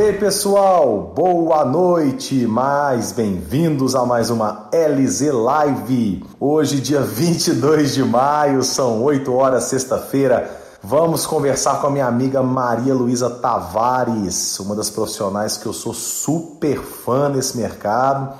Ei pessoal, boa noite, mais bem-vindos a mais uma LZ Live. Hoje, dia 22 de maio, são 8 horas, sexta-feira. Vamos conversar com a minha amiga Maria Luísa Tavares, uma das profissionais que eu sou super fã nesse mercado.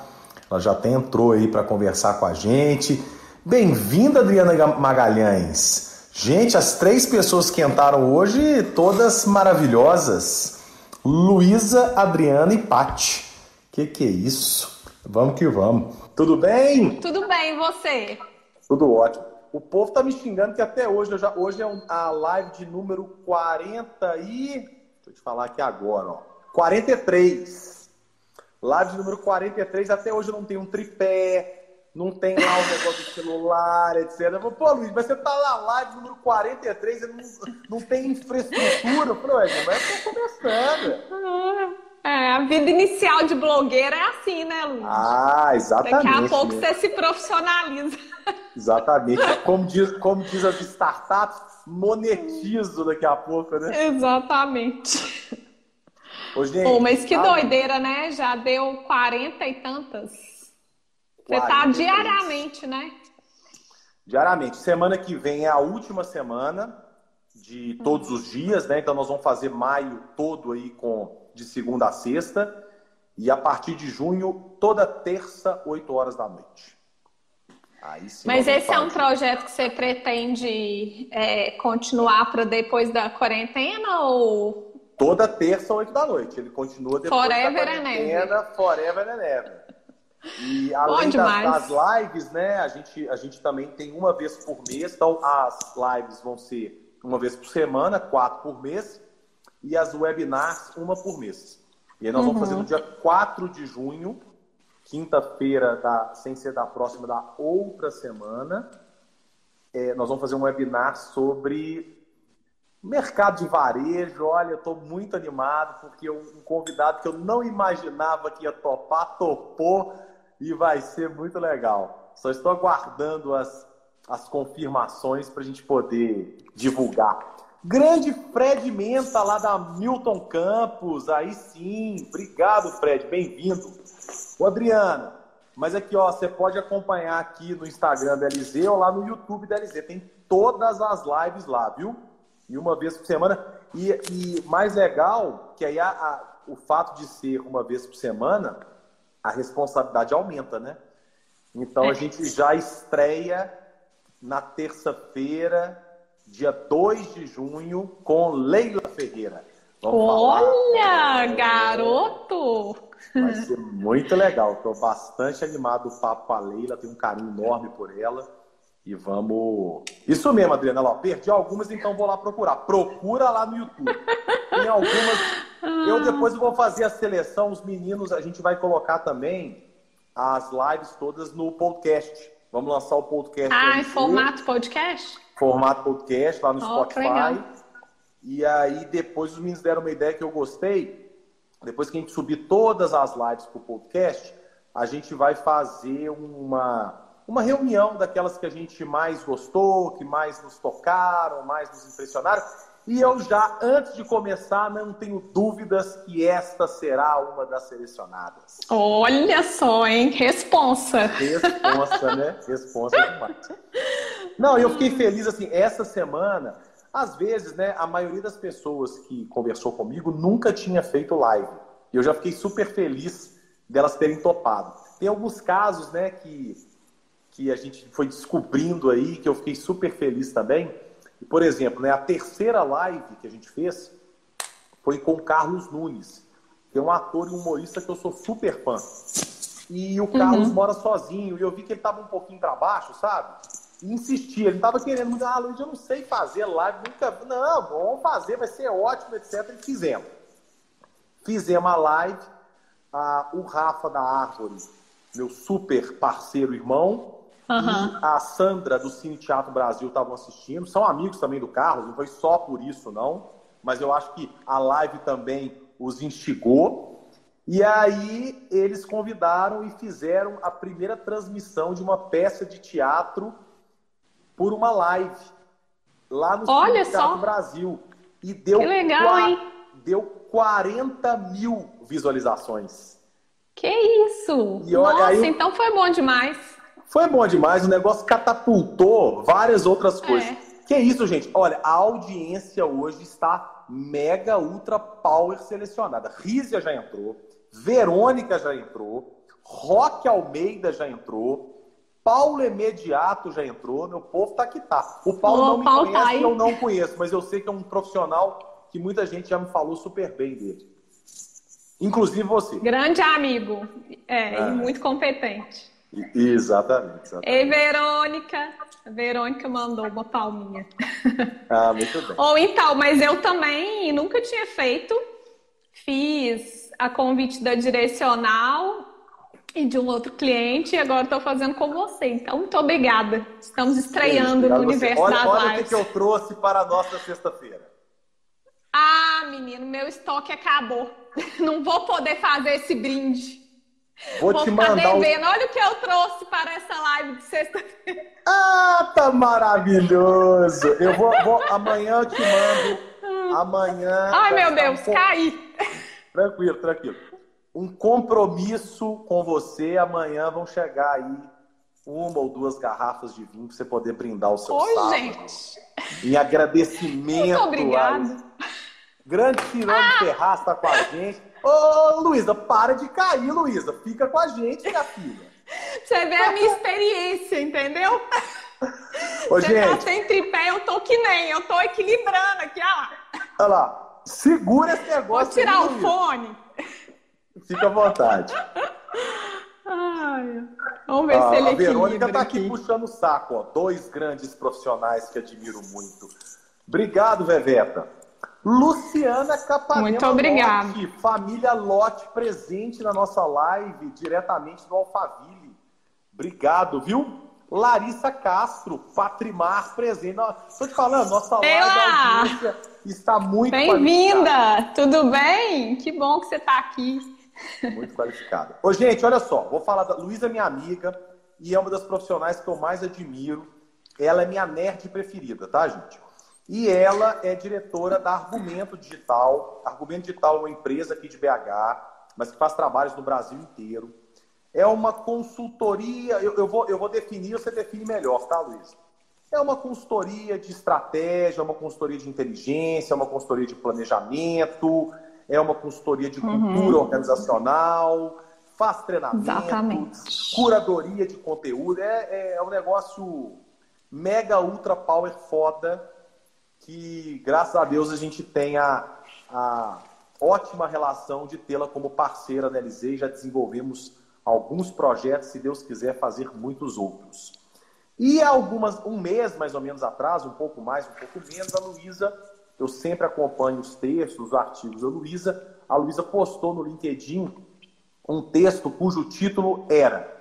Ela já até entrou aí para conversar com a gente. Bem-vinda, Adriana Magalhães. Gente, as três pessoas que entraram hoje, todas maravilhosas. Luísa, Adriana e Pati. Que que é isso? Vamos que vamos. Tudo bem? Tudo bem, e você? Tudo ótimo. O povo tá me xingando que até hoje, já, hoje é um, a live de número 40 e... Deixa eu te falar aqui agora, ó. 43. Live de número 43, até hoje eu não tenho um tripé, não tem lá o negócio do celular, etc. Eu falei, pô, Luiz, mas você tá na live número 43 e não, não tem infraestrutura. Eu falei, mas eu tô começando. É, a vida inicial de blogueira é assim, né, Luiz? Ah, exatamente. Daqui a pouco você se profissionaliza. Exatamente. Como diz, como diz as startups, monetizo daqui a pouco, né? Exatamente. Ô, gente, Pô, mas que ah, doideira, né? Já deu 40 e tantas. Você está diariamente, né? Diariamente. Semana que vem é a última semana de todos os dias, né? Então nós vamos fazer maio todo aí com de segunda a sexta e a partir de junho toda terça, 8 horas da noite. Mas esse é um projeto que você pretende é, continuar para depois da quarentena ou toda terça, 8 da noite. Ele continua depois Forever da quarentena, Forever and ever. E além das, das, lives, né, a gente, a gente também tem uma vez por mês, então as lives vão ser uma vez por semana, quatro por mês, e as webinars uma por mês. E aí nós uhum. vamos fazer no dia 4 de junho, quinta-feira, da, sem ser da próxima, da outra semana, é, nós vamos fazer um webinar sobre mercado de varejo. Olha, eu estou muito animado, porque um convidado que eu não imaginava que ia topar, topou e vai ser muito legal. Só estou aguardando as, as confirmações para a gente poder divulgar. Grande Fred Menta, lá da Milton Campos, aí sim. Obrigado, Fred, bem-vindo. Ô, Adriana, mas aqui, ó, você pode acompanhar aqui no Instagram da LZ ou lá no YouTube da LZ. Tem todas as lives lá, viu? E uma vez por semana. E, e mais legal, que aí a, a, o fato de ser uma vez por semana a responsabilidade aumenta, né? Então a é. gente já estreia na terça-feira, dia 2 de junho, com Leila Ferreira. Vamos Olha, falar... garoto! Vai ser muito legal. Estou bastante animado o papo com a Leila, tenho um carinho enorme por ela. E vamos. Isso mesmo, Adriana. Perdi algumas, então vou lá procurar. Procura lá no YouTube. Tem algumas eu depois vou fazer a seleção, os meninos, a gente vai colocar também as lives todas no podcast. Vamos lançar o podcast. Ah, em formato podcast? Formato podcast lá no oh, Spotify. E aí depois os meninos deram uma ideia que eu gostei. Depois que a gente subir todas as lives para o podcast, a gente vai fazer uma, uma reunião daquelas que a gente mais gostou, que mais nos tocaram, mais nos impressionaram. E eu já, antes de começar, não tenho dúvidas que esta será uma das selecionadas. Olha só, hein? Responsa. Responsa, né? Responsa demais. Não, eu fiquei feliz, assim, essa semana, às vezes, né, a maioria das pessoas que conversou comigo nunca tinha feito live. E eu já fiquei super feliz delas terem topado. Tem alguns casos, né, que, que a gente foi descobrindo aí, que eu fiquei super feliz também por exemplo, né, a terceira live que a gente fez foi com o Carlos Nunes, que é um ator e humorista que eu sou super fã. E o Carlos uhum. mora sozinho, e eu vi que ele estava um pouquinho para baixo, sabe? E insistia, ele estava querendo muito, ah, Luiz, eu não sei fazer live, nunca. Não, vamos fazer, vai ser ótimo, etc. E fizemos. Fizemos a live, o Rafa da Árvore, meu super parceiro irmão, Uhum. a Sandra do Cine Teatro Brasil estavam assistindo. São amigos também do Carlos, não foi só por isso, não. Mas eu acho que a live também os instigou. E aí eles convidaram e fizeram a primeira transmissão de uma peça de teatro por uma live lá no Olha Cine Teatro só. Brasil. E deu que legal, hein? deu 40 mil visualizações. Que isso! E olha, Nossa, aí, então foi bom demais. Foi bom demais, o negócio catapultou várias outras coisas. É. Que isso, gente? Olha, a audiência hoje está mega, ultra power selecionada. Rízia já entrou, Verônica já entrou, Roque Almeida já entrou, Paulo Imediato já entrou, meu povo tá que tá. O Paulo não me Paulo conhece, tá eu não conheço, mas eu sei que é um profissional que muita gente já me falou super bem dele. Inclusive você. Grande amigo, é, e muito competente. Exatamente, exatamente. Ei, Verônica. A Verônica mandou uma palminha. Ah, muito bem. Ou então, mas eu também nunca tinha feito. Fiz a convite da direcional e de um outro cliente e agora estou fazendo com você. Então, muito obrigada. Estamos estreando no universo olha, das olha o que, que eu trouxe para a nossa sexta-feira. Ah, menino, meu estoque acabou. Não vou poder fazer esse brinde. Vou, Vou te mandar. Devendo. Olha o que eu trouxe para essa live de sexta-feira. Ah, tá maravilhoso! Eu vou, vou, amanhã eu te mando. Amanhã. Ai, meu Deus, um... caí. Tranquilo, tranquilo. Um compromisso com você. Amanhã vão chegar aí uma ou duas garrafas de vinho para você poder brindar o seu Oi, sábado. gente. Em agradecimento. Muito obrigada. Grande Cirano ah! Ferraz está com a gente. Ô, Luísa, para de cair, Luísa. Fica com a gente, minha filha. Você vê a minha experiência, entendeu? Ô, Você tá gente. tá sem tripé, eu tô que nem. Eu tô equilibrando aqui, ó. Olha lá. Segura esse negócio. Vou tirar aí, o fone. Fica à vontade. Ai, vamos ver ah, se ele A Verônica tá aqui, aqui puxando o saco, ó. Dois grandes profissionais que admiro muito. Obrigado, Veveta. Luciana Capanema Muito obrigada. Lote, família Lote presente na nossa live, diretamente do Alphaville. Obrigado, viu? Larissa Castro, Patrimar presente. Estou te falando, nossa live está muito Bem-vinda! Tudo bem? Que bom que você está aqui. Muito qualificada. Ô, gente, olha só, vou falar da Luísa, minha amiga, e é uma das profissionais que eu mais admiro. Ela é minha nerd preferida, tá, gente? E ela é diretora da Argumento Digital. Argumento Digital é uma empresa aqui de BH, mas que faz trabalhos no Brasil inteiro. É uma consultoria, eu, eu, vou, eu vou definir, você define melhor, tá, Luiz? É uma consultoria de estratégia, uma consultoria de inteligência, uma consultoria de planejamento, é uma consultoria de cultura uhum. organizacional, faz treinamento, Exatamente. curadoria de conteúdo. É, é um negócio mega, ultra power foda que, graças a Deus, a gente tem a, a ótima relação de tê-la como parceira da LZ já desenvolvemos alguns projetos, se Deus quiser fazer muitos outros. E algumas, um mês mais ou menos atrás, um pouco mais, um pouco menos, a Luísa, eu sempre acompanho os textos, os artigos da Luísa, a Luísa postou no LinkedIn um texto cujo título era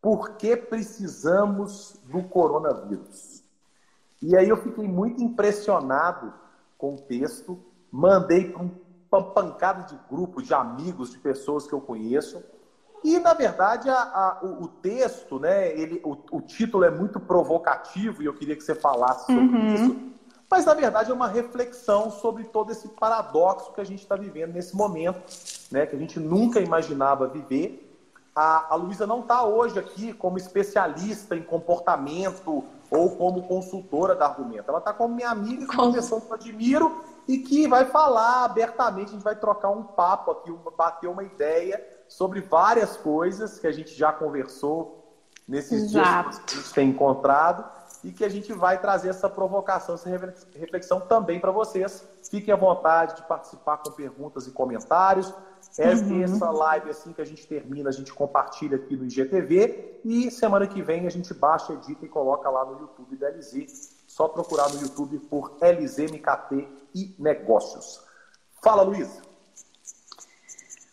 Por que precisamos do coronavírus? E aí eu fiquei muito impressionado com o texto, mandei para uma pancada de grupo, de amigos, de pessoas que eu conheço. E, na verdade, a, a, o, o, texto, né, ele, o, o, título é muito provocativo e eu queria que você falasse sobre uhum. isso. Mas, na verdade, é uma reflexão sobre todo esse paradoxo que a gente está vivendo nesse momento, né, que a gente nunca imaginava viver. A, a Luísa não está hoje aqui como especialista em comportamento ou como consultora da Argumento. Ela está como minha amiga, como uma pessoa que eu admiro e que vai falar abertamente, a gente vai trocar um papo aqui, bater uma ideia sobre várias coisas que a gente já conversou nesses Exato. dias que a gente tem encontrado e que a gente vai trazer essa provocação, essa reflexão também para vocês. Fiquem à vontade de participar com perguntas e comentários. É uhum. essa live, assim que a gente termina, a gente compartilha aqui no IGTV e semana que vem a gente baixa, edita e coloca lá no YouTube da LZ. Só procurar no YouTube por LZMKT e Negócios. Fala, Luiz.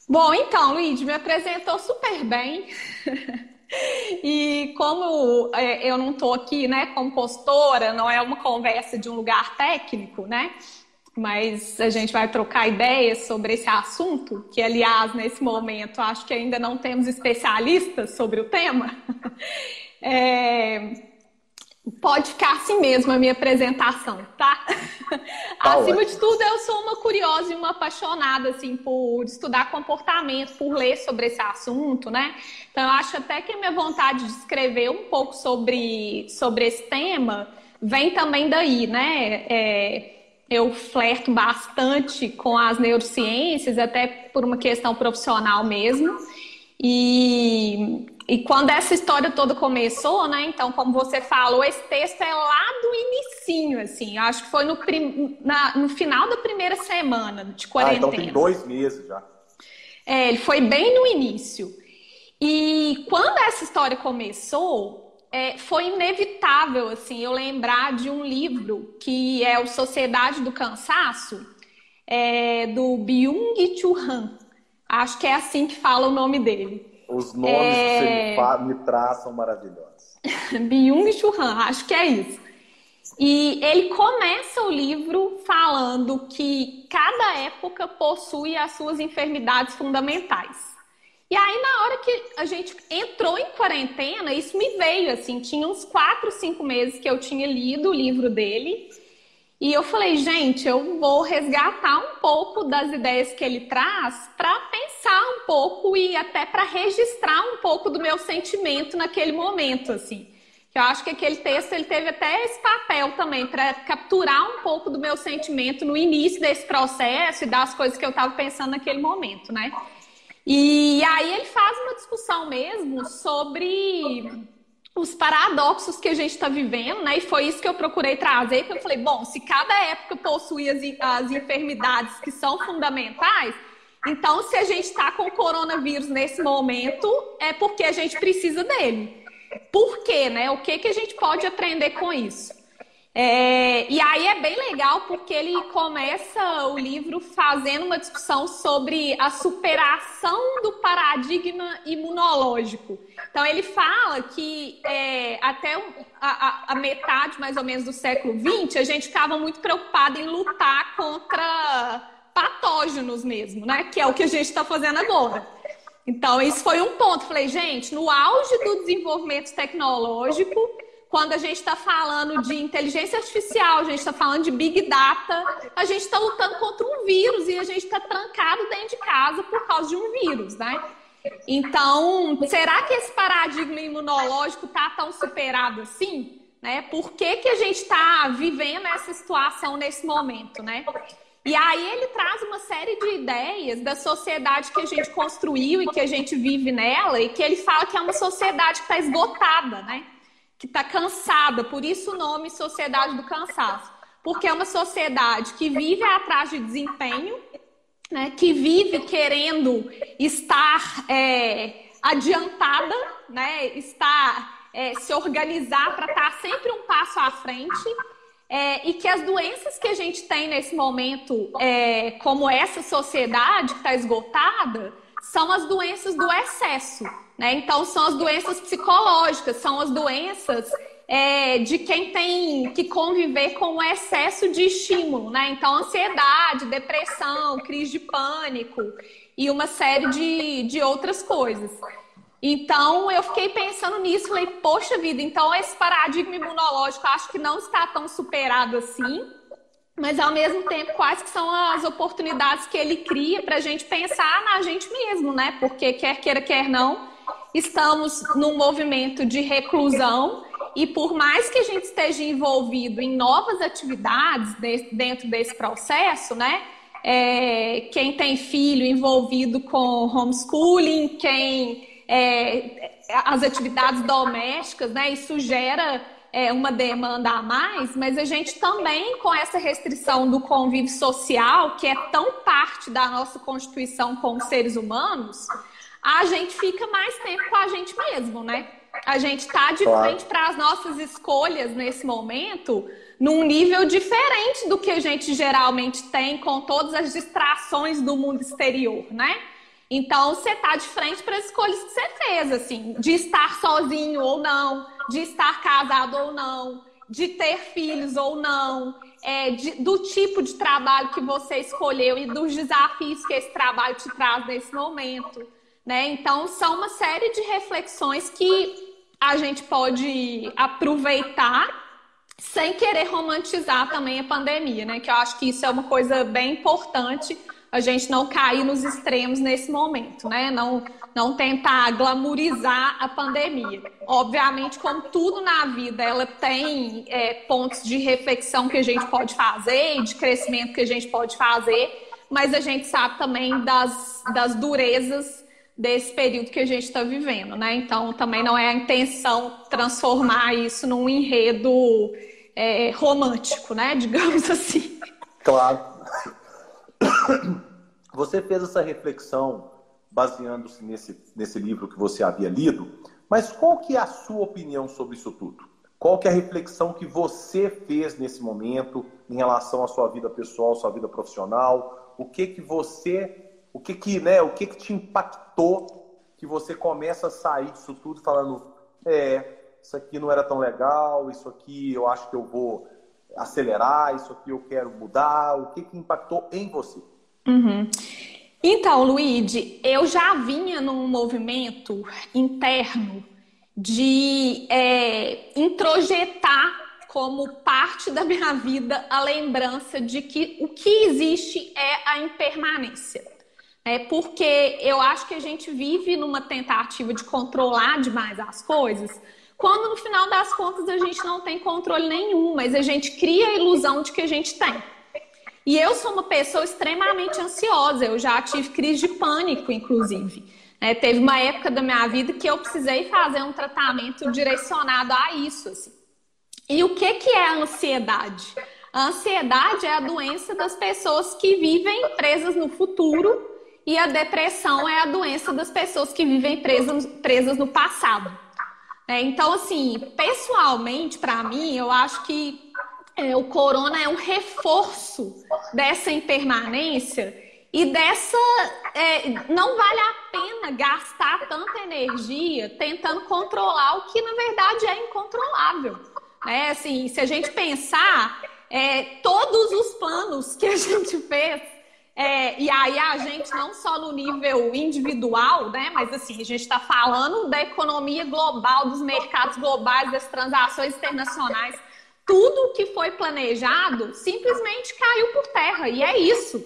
Bom, então, Luiz, me apresentou super bem. E como é, eu não estou aqui, né, como postora, não é uma conversa de um lugar técnico, né? Mas a gente vai trocar ideias sobre esse assunto, que aliás, nesse momento, acho que ainda não temos especialistas sobre o tema. É, Pode ficar assim mesmo a minha apresentação, tá? tá Acima de tudo, eu sou uma curiosa e uma apaixonada, assim, por estudar comportamento, por ler sobre esse assunto, né? Então, eu acho até que a minha vontade de escrever um pouco sobre, sobre esse tema vem também daí, né? É, eu flerto bastante com as neurociências, até por uma questão profissional mesmo. E, e quando essa história toda começou, né? Então, como você falou, esse texto é lá do inicinho, assim. Acho que foi no, prim, na, no final da primeira semana de quarentena. Ah, então tem dois meses já. É, ele foi bem no início. E quando essa história começou, é, foi inevitável assim eu lembrar de um livro que é o Sociedade do Cansaço é, do Byung-Chul Han. Acho que é assim que fala o nome dele. Os nomes é... que você me traz são maravilhosos. Byung-Chul Han, acho que é isso. E ele começa o livro falando que cada época possui as suas enfermidades fundamentais. E aí, na hora que a gente entrou em quarentena, isso me veio, assim, tinha uns quatro, cinco meses que eu tinha lido o livro dele. E eu falei, gente, eu vou resgatar um pouco das ideias que ele traz para pensar um pouco e até para registrar um pouco do meu sentimento naquele momento, assim. Eu acho que aquele texto ele teve até esse papel também para capturar um pouco do meu sentimento no início desse processo e das coisas que eu estava pensando naquele momento, né? E aí ele faz uma discussão mesmo sobre os paradoxos que a gente está vivendo, né? E foi isso que eu procurei trazer, que eu falei, bom, se cada época possui as, as enfermidades que são fundamentais, então se a gente está com o coronavírus nesse momento, é porque a gente precisa dele. Por quê, né? O que, que a gente pode aprender com isso? É, e aí é bem legal porque ele começa o livro fazendo uma discussão sobre a superação do paradigma imunológico. Então ele fala que é, até a, a, metade mais ou menos do século XX a gente ficava muito preocupado em lutar contra patógenos mesmo, né? Que é o que a gente está fazendo agora. Então, isso foi um ponto. Falei, gente, no auge do desenvolvimento tecnológico, quando a gente está falando de inteligência artificial, a gente está falando de big data, a gente está lutando contra um vírus e a gente está trancado dentro de casa por causa de um vírus, né? Então, será que esse paradigma imunológico está tão superado assim? Né? Por que, que a gente está vivendo essa situação nesse momento, né? E aí ele traz uma série de ideias da sociedade que a gente construiu e que a gente vive nela, e que ele fala que é uma sociedade que está esgotada, né? que está cansada, por isso o nome Sociedade do Cansaço. Porque é uma sociedade que vive atrás de desempenho, né, que vive querendo estar é, adiantada, né, estar, é, se organizar para estar sempre um passo à frente. É, e que as doenças que a gente tem nesse momento, é, como essa sociedade que está esgotada, são as doenças do excesso. Né? Então, são as doenças psicológicas, são as doenças é, de quem tem que conviver com o excesso de estímulo. Né? Então, ansiedade, depressão, crise de pânico e uma série de, de outras coisas. Então, eu fiquei pensando nisso, falei, poxa vida, então esse paradigma imunológico acho que não está tão superado assim, mas ao mesmo tempo, quais que são as oportunidades que ele cria para a gente pensar na gente mesmo, né? Porque quer queira, quer não, estamos num movimento de reclusão e por mais que a gente esteja envolvido em novas atividades dentro desse processo, né? É, quem tem filho envolvido com homeschooling, quem é, as atividades domésticas, né? Isso gera é, uma demanda a mais, mas a gente também, com essa restrição do convívio social, que é tão parte da nossa constituição como seres humanos, a gente fica mais tempo com a gente mesmo, né? A gente está de claro. frente para as nossas escolhas nesse momento num nível diferente do que a gente geralmente tem com todas as distrações do mundo exterior, né? Então, você está de frente para as escolhas que você fez, assim, de estar sozinho ou não, de estar casado ou não, de ter filhos ou não, é, de, do tipo de trabalho que você escolheu e dos desafios que esse trabalho te traz nesse momento. Né? Então, são uma série de reflexões que a gente pode aproveitar sem querer romantizar também a pandemia, né? Que eu acho que isso é uma coisa bem importante a gente não cair nos extremos nesse momento, né? Não, não tentar glamorizar a pandemia. Obviamente, como tudo na vida, ela tem é, pontos de reflexão que a gente pode fazer, de crescimento que a gente pode fazer, mas a gente sabe também das, das durezas desse período que a gente está vivendo, né? Então, também não é a intenção transformar isso num enredo é, romântico, né? Digamos assim. Claro. Você fez essa reflexão baseando-se nesse, nesse livro que você havia lido, mas qual que é a sua opinião sobre isso tudo? Qual que é a reflexão que você fez nesse momento em relação à sua vida pessoal, sua vida profissional? O que que você o que que, né, o que que te impactou que você começa a sair disso tudo falando, é, isso aqui não era tão legal, isso aqui eu acho que eu vou acelerar, isso aqui eu quero mudar, o que que impactou em você? Uhum. Então, Luigi, eu já vinha num movimento interno de é, introjetar como parte da minha vida a lembrança de que o que existe é a impermanência. É porque eu acho que a gente vive numa tentativa de controlar demais as coisas, quando no final das contas a gente não tem controle nenhum, mas a gente cria a ilusão de que a gente tem. E eu sou uma pessoa extremamente ansiosa, eu já tive crise de pânico, inclusive. É, teve uma época da minha vida que eu precisei fazer um tratamento direcionado a isso. Assim. E o que, que é a ansiedade? A ansiedade é a doença das pessoas que vivem presas no futuro e a depressão é a doença das pessoas que vivem presas, presas no passado. É, então, assim, pessoalmente, para mim, eu acho que é, o corona é um reforço dessa impermanência e dessa. É, não vale a pena gastar tanta energia tentando controlar o que, na verdade, é incontrolável. É, assim, se a gente pensar, é, todos os planos que a gente fez é, e aí a gente não só no nível individual, né, mas assim, a gente está falando da economia global, dos mercados globais, das transações internacionais. Tudo que foi planejado simplesmente caiu por terra, e é isso.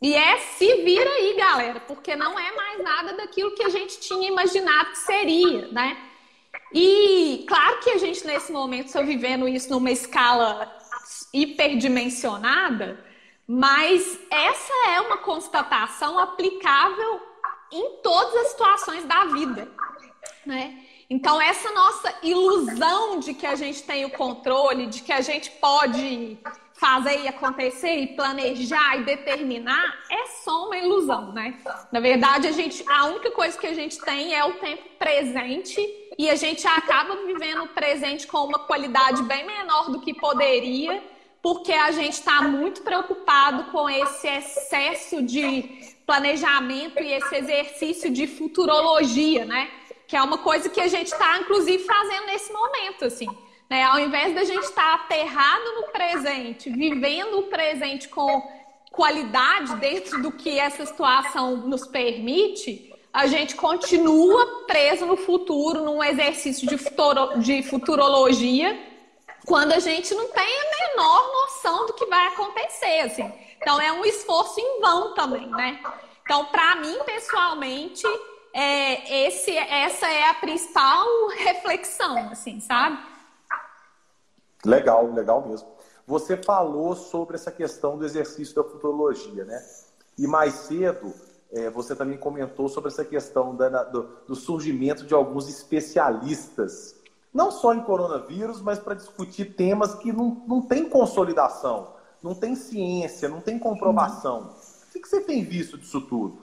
E é se vira aí, galera, porque não é mais nada daquilo que a gente tinha imaginado que seria, né? E claro que a gente nesse momento está vivendo isso numa escala hiperdimensionada, mas essa é uma constatação aplicável em todas as situações da vida, né? Então essa nossa ilusão de que a gente tem o controle, de que a gente pode fazer e acontecer e planejar e determinar, é só uma ilusão, né? Na verdade, a gente a única coisa que a gente tem é o tempo presente e a gente acaba vivendo o presente com uma qualidade bem menor do que poderia porque a gente está muito preocupado com esse excesso de planejamento e esse exercício de futurologia, né? Que é uma coisa que a gente está, inclusive, fazendo nesse momento, assim. Né? Ao invés da gente estar tá aterrado no presente, vivendo o presente com qualidade dentro do que essa situação nos permite, a gente continua preso no futuro, num exercício de, futuro, de futurologia quando a gente não tem a menor noção do que vai acontecer, assim. Então é um esforço em vão também, né? Então, para mim, pessoalmente, é, esse, essa é a principal reflexão, assim, sabe? Legal, legal mesmo. Você falou sobre essa questão do exercício da futurologia, né? E mais cedo, é, você também comentou sobre essa questão da, do, do surgimento de alguns especialistas não só em coronavírus, mas para discutir temas que não, não tem consolidação, não tem ciência, não tem comprovação. O que você tem visto disso tudo?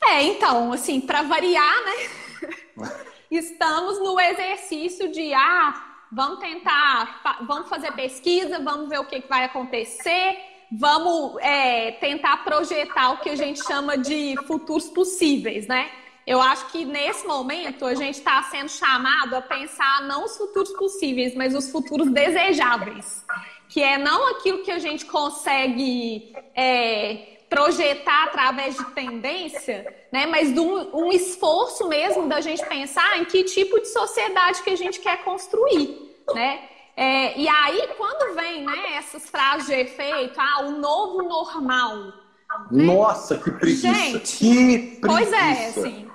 É, então, assim, para variar, né? Estamos no exercício de, ah, vamos tentar, vamos fazer pesquisa, vamos ver o que, que vai acontecer, vamos é, tentar projetar o que a gente chama de futuros possíveis, né? Eu acho que nesse momento a gente está sendo chamado a pensar não os futuros possíveis, mas os futuros desejáveis. Que é não aquilo que a gente consegue é, projetar através de tendência, né? Mas de um, um, esforço mesmo da gente pensar em que tipo de sociedade que a gente quer construir, né? É, e aí, quando vem né, essas frases de efeito, ah, o novo normal. Né? Nossa, que preguiça! Gente, que preguiça. Pois é, assim,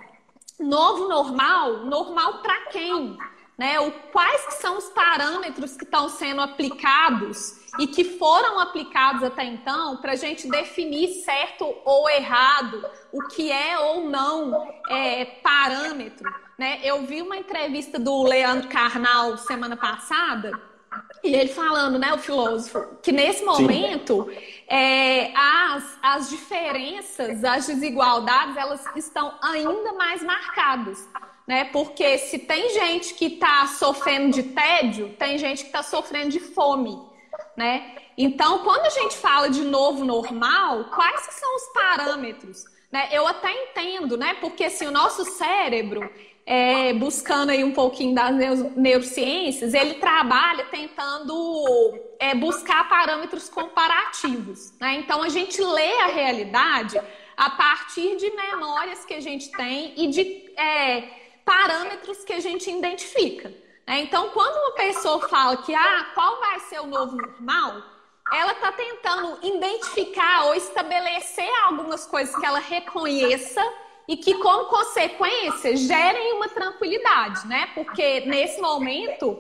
novo normal, normal para quem? Né? O, quais que são os parâmetros que estão sendo aplicados e que foram aplicados até então para a gente definir certo ou errado, o que é ou não é, parâmetro. Né? Eu vi uma entrevista do Leandro Carnal semana passada, e ele falando, né, o filósofo, que nesse momento é, as, as diferenças, as desigualdades, elas estão ainda mais marcadas né? Porque se tem gente que está sofrendo de tédio, tem gente que está sofrendo de fome, né? Então, quando a gente fala de novo normal, quais são os parâmetros? Né? Eu até entendo, né? Porque assim, o nosso cérebro, é, buscando aí um pouquinho das neurociências, ele trabalha tentando é, buscar parâmetros comparativos. Né? Então, a gente lê a realidade a partir de memórias que a gente tem e de é, parâmetros que a gente identifica. Né? Então, quando uma pessoa fala que ah, qual vai ser o novo normal, ela está tentando identificar ou estabelecer algumas coisas que ela reconheça e que, como consequência, gerem uma tranquilidade, né? Porque nesse momento,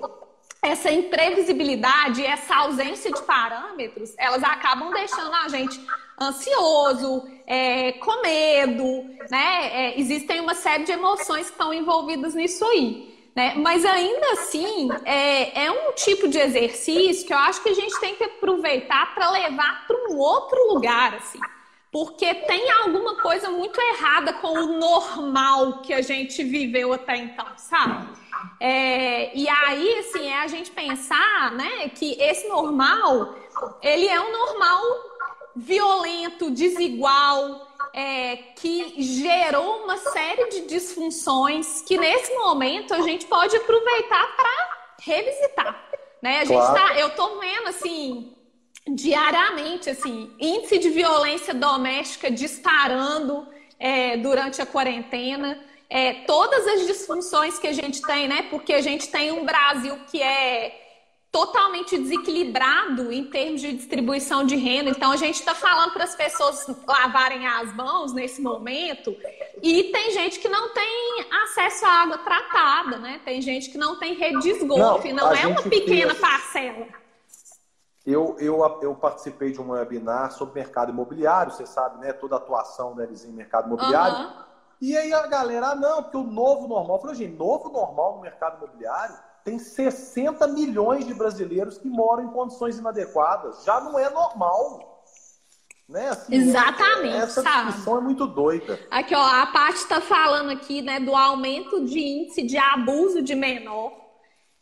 essa imprevisibilidade, essa ausência de parâmetros, elas acabam deixando a gente ansioso, é, com medo, né? É, existem uma série de emoções que estão envolvidas nisso aí. Né? Mas ainda assim, é, é um tipo de exercício que eu acho que a gente tem que aproveitar para levar para um outro lugar, assim. Porque tem alguma coisa muito errada com o normal que a gente viveu até então, sabe? É, e aí, assim, é a gente pensar, né, que esse normal, ele é um normal violento, desigual, é, que gerou uma série de disfunções que nesse momento a gente pode aproveitar para revisitar. Né? A claro. gente tá, eu tô vendo assim diariamente assim índice de violência doméstica disparando é, durante a quarentena. É, todas as disfunções que a gente tem, né? Porque a gente tem um Brasil que é totalmente desequilibrado em termos de distribuição de renda. Então, a gente está falando para as pessoas lavarem as mãos nesse momento. E tem gente que não tem acesso à água tratada, né? Tem gente que não tem rede de esgoto, não, não é uma pequena parcela. Eu, eu, eu participei de um webinar sobre mercado imobiliário, você sabe, né? Toda a atuação deles em mercado imobiliário. Uhum. E aí a galera, ah, não, porque o novo normal. Eu falei, gente, novo normal no mercado imobiliário tem 60 milhões de brasileiros que moram em condições inadequadas. Já não é normal. Né? Assim, Exatamente. Essa discussão é muito doida. Aqui, ó, a parte está falando aqui né, do aumento de índice de abuso de menor.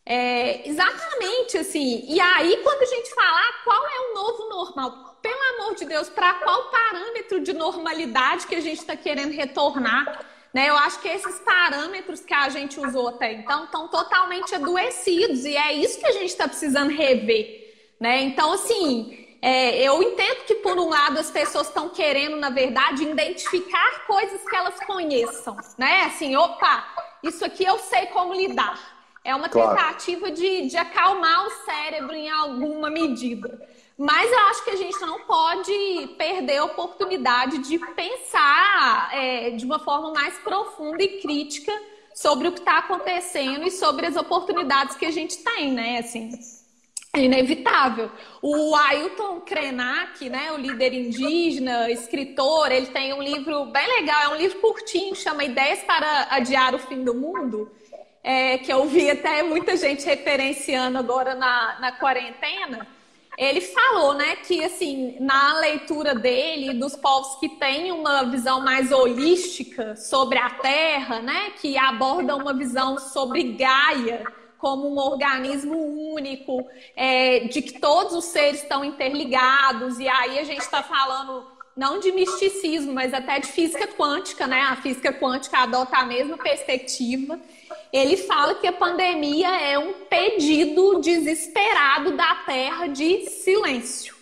É, exatamente, assim. E aí, quando a gente falar qual é o novo normal, pelo amor de Deus, para qual parâmetro de normalidade que a gente está querendo retornar? Né? Eu acho que esses parâmetros que a gente usou até então estão totalmente adoecidos e é isso que a gente está precisando rever. Né? Então, assim, é, eu entendo que, por um lado, as pessoas estão querendo, na verdade, identificar coisas que elas conheçam. Né? Assim, opa, isso aqui eu sei como lidar. É uma tentativa claro. de, de acalmar o cérebro em alguma medida. Mas eu acho que a gente não pode perder a oportunidade de pensar é, de uma forma mais profunda e crítica sobre o que está acontecendo e sobre as oportunidades que a gente tem, né? Assim, é inevitável. O Ailton Krenak, né, o líder indígena, escritor, ele tem um livro bem legal, é um livro curtinho, chama Ideias para Adiar o Fim do Mundo, é, que eu vi até muita gente referenciando agora na, na quarentena ele falou, né, que assim, na leitura dele, dos povos que têm uma visão mais holística sobre a Terra, né, que abordam uma visão sobre Gaia como um organismo único, é, de que todos os seres estão interligados, e aí a gente está falando não de misticismo, mas até de física quântica, né? A física quântica adota a mesma perspectiva ele fala que a pandemia é um pedido desesperado da Terra de silêncio.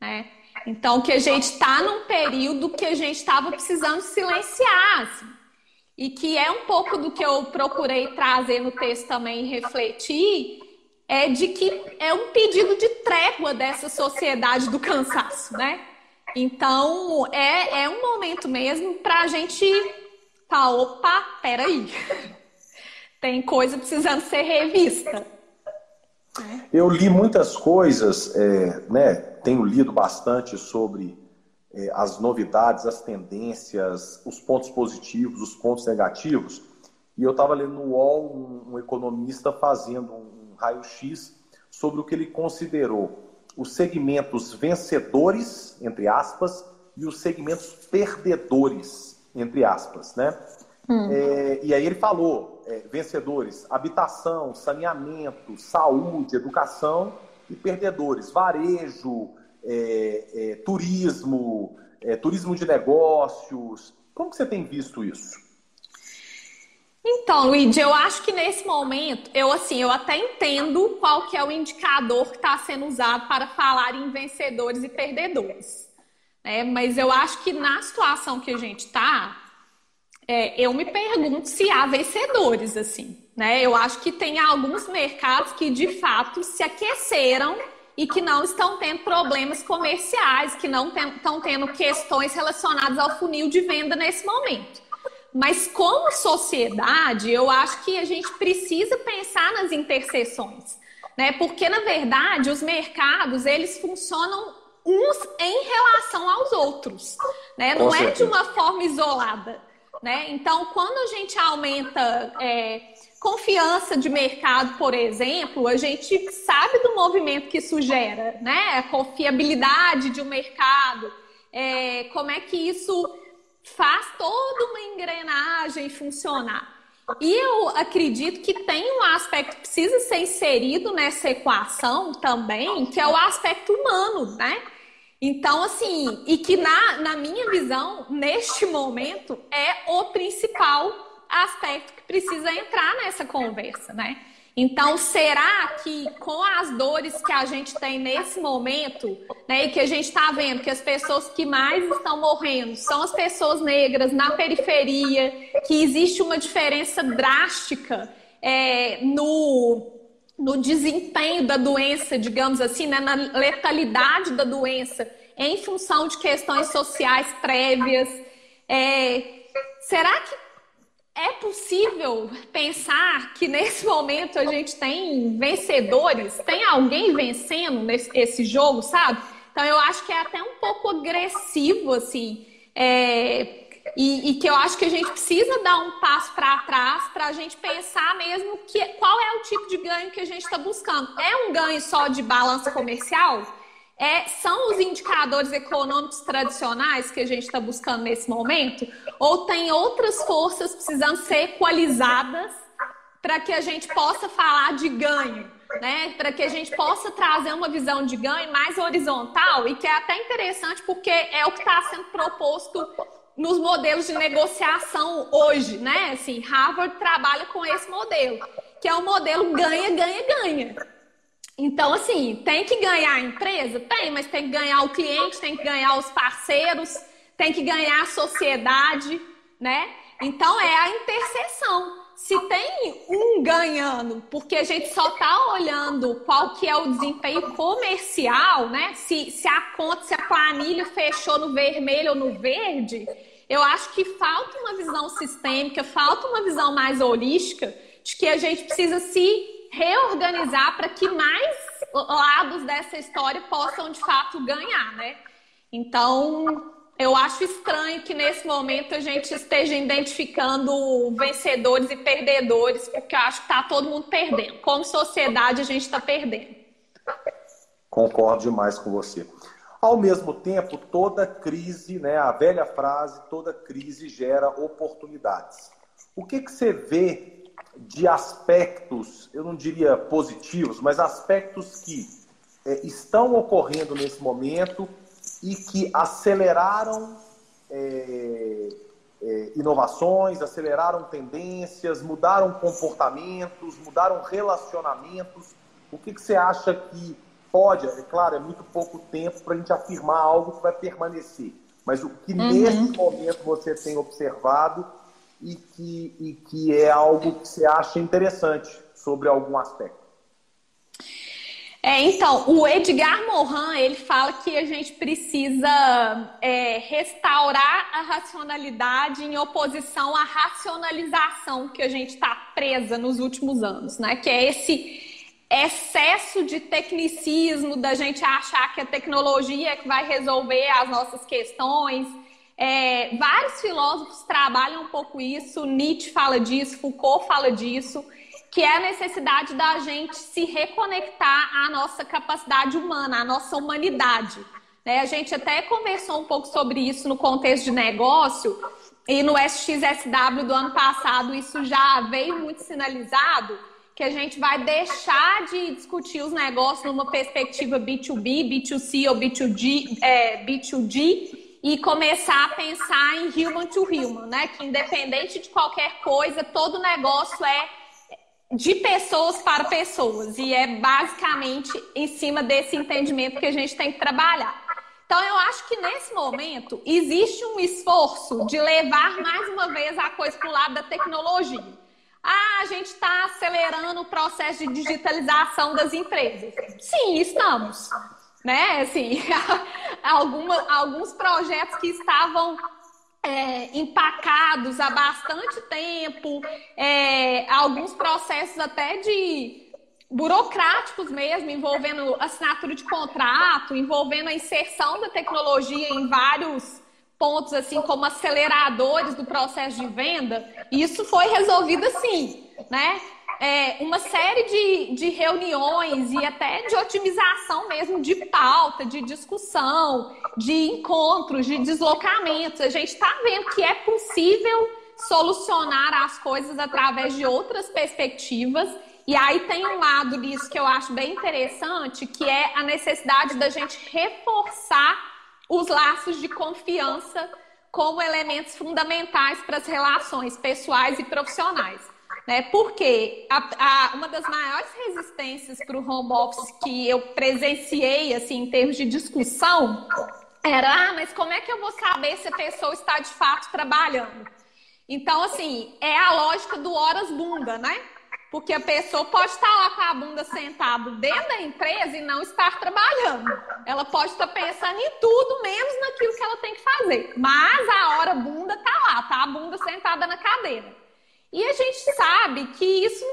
Né? Então, que a gente está num período que a gente estava precisando silenciar. Assim. E que é um pouco do que eu procurei trazer no texto também refletir, é de que é um pedido de trégua dessa sociedade do cansaço, né? Então, é, é um momento mesmo para a gente falar, opa, peraí, tem coisa precisando ser revista. Eu li muitas coisas, é, né? Tenho lido bastante sobre é, as novidades, as tendências, os pontos positivos, os pontos negativos. E eu estava lendo no UOL um, um economista fazendo um raio-x sobre o que ele considerou os segmentos vencedores, entre aspas, e os segmentos perdedores, entre aspas, né? Hum. É, e aí ele falou, é, vencedores, habitação, saneamento, saúde, educação, e perdedores, varejo, é, é turismo, é, turismo de negócios. Como que você tem visto isso? Então, Luigi, eu acho que nesse momento, eu assim, eu até entendo qual que é o indicador que está sendo usado para falar em vencedores e perdedores. Né? Mas eu acho que na situação que a gente está, é, eu me pergunto se há vencedores, assim. Né? Eu acho que tem alguns mercados que de fato se aqueceram e que não estão tendo problemas comerciais, que não estão tendo questões relacionadas ao funil de venda nesse momento. Mas como sociedade, eu acho que a gente precisa pensar nas interseções, né? Porque na verdade os mercados eles funcionam uns em relação aos outros, né? Não é de uma forma isolada, né? Então, quando a gente aumenta é, confiança de mercado, por exemplo, a gente sabe do movimento que isso gera, né? A confiabilidade de um mercado, é, como é que isso faz toda uma engrenagem funcionar. E eu acredito que tem um aspecto que precisa ser inserido nessa equação também, que é o aspecto humano, né? Então, assim, e que na, na minha visão, neste momento, é o principal aspecto que precisa entrar nessa conversa, né? Então, será que com as dores que a gente tem nesse momento, né, e que a gente está vendo que as pessoas que mais estão morrendo são as pessoas negras na periferia, que existe uma diferença drástica é, no, no desempenho da doença, digamos assim, né, na letalidade da doença, em função de questões sociais prévias. É, será que é possível pensar que nesse momento a gente tem vencedores? Tem alguém vencendo nesse esse jogo, sabe? Então eu acho que é até um pouco agressivo, assim. É, e, e, que eu acho que a gente precisa dar um passo para trás para a gente pensar mesmo que, qual é o tipo de ganho que a gente está buscando. É um ganho só de balança comercial? É, são os indicadores econômicos tradicionais que a gente está buscando nesse momento? Ou tem outras forças precisando ser equalizadas para que a gente possa falar de ganho? Né? Para que a gente possa trazer uma visão de ganho mais horizontal e que é até interessante porque é o que está sendo proposto nos modelos de negociação hoje, né? Assim, Harvard trabalha com esse modelo, que é o modelo ganha, ganha, ganha. Então, assim, tem que ganhar a empresa? Tem, mas tem que ganhar o cliente, tem que ganhar os parceiros, tem que ganhar a sociedade, né? Então, é a interseção. Se tem um ganhando, porque a gente só está olhando qual que é o desempenho comercial, né? Se, se a conta, se a planilha fechou no vermelho ou no verde, eu acho que falta uma visão sistêmica, falta uma visão mais holística de que a gente precisa se reorganizar para que mais lados dessa história possam de fato ganhar, né? Então, eu acho estranho que nesse momento a gente esteja identificando vencedores e perdedores, porque eu acho que está todo mundo perdendo. Como sociedade, a gente está perdendo. Concordo demais com você. Ao mesmo tempo, toda crise, né, a velha frase, toda crise gera oportunidades. O que, que você vê de aspectos, eu não diria positivos, mas aspectos que é, estão ocorrendo nesse momento e que aceleraram é, é, inovações, aceleraram tendências, mudaram comportamentos, mudaram relacionamentos. O que, que você acha que pode, é claro, é muito pouco tempo para a gente afirmar algo que vai permanecer. Mas o que uhum. nesse momento você tem observado e que, e que é algo que você acha interessante sobre algum aspecto? É, então, o Edgar Morin, ele fala que a gente precisa é, restaurar a racionalidade em oposição à racionalização que a gente está presa nos últimos anos, né? Que é esse excesso de tecnicismo, da gente achar que a tecnologia é que vai resolver as nossas questões. É, vários filósofos trabalham um pouco isso, Nietzsche fala disso, Foucault fala disso que é a necessidade da gente se reconectar à nossa capacidade humana, à nossa humanidade. Né? A gente até conversou um pouco sobre isso no contexto de negócio, e no SXSW do ano passado isso já veio muito sinalizado, que a gente vai deixar de discutir os negócios numa perspectiva B2B, B2C ou B2G, é, B2G e começar a pensar em human to human, né? Que independente de qualquer coisa, todo negócio é de pessoas para pessoas. E é basicamente em cima desse entendimento que a gente tem que trabalhar. Então, eu acho que nesse momento existe um esforço de levar mais uma vez a coisa para o lado da tecnologia. Ah, a gente está acelerando o processo de digitalização das empresas. Sim, estamos. Né? Assim, alguma, alguns projetos que estavam é, empacados há bastante tempo, é, alguns processos até de burocráticos mesmo, envolvendo assinatura de contrato, envolvendo a inserção da tecnologia em vários pontos, assim como aceleradores do processo de venda, isso foi resolvido assim, né? É, uma série de, de reuniões e até de otimização mesmo de pauta, de discussão, de encontros, de deslocamentos. A gente está vendo que é possível solucionar as coisas através de outras perspectivas. E aí tem um lado disso que eu acho bem interessante, que é a necessidade da gente reforçar os laços de confiança como elementos fundamentais para as relações pessoais e profissionais. Né? Porque a, a, uma das maiores resistências para o home office que eu presenciei, assim, em termos de discussão, era, ah, mas como é que eu vou saber se a pessoa está de fato trabalhando? Então, assim, é a lógica do horas bunda, né? Porque a pessoa pode estar lá com a bunda sentada dentro da empresa e não estar trabalhando. Ela pode estar pensando em tudo, menos naquilo que ela tem que fazer. Mas a hora bunda está lá, tá a bunda sentada na cadeira. E a gente sabe que isso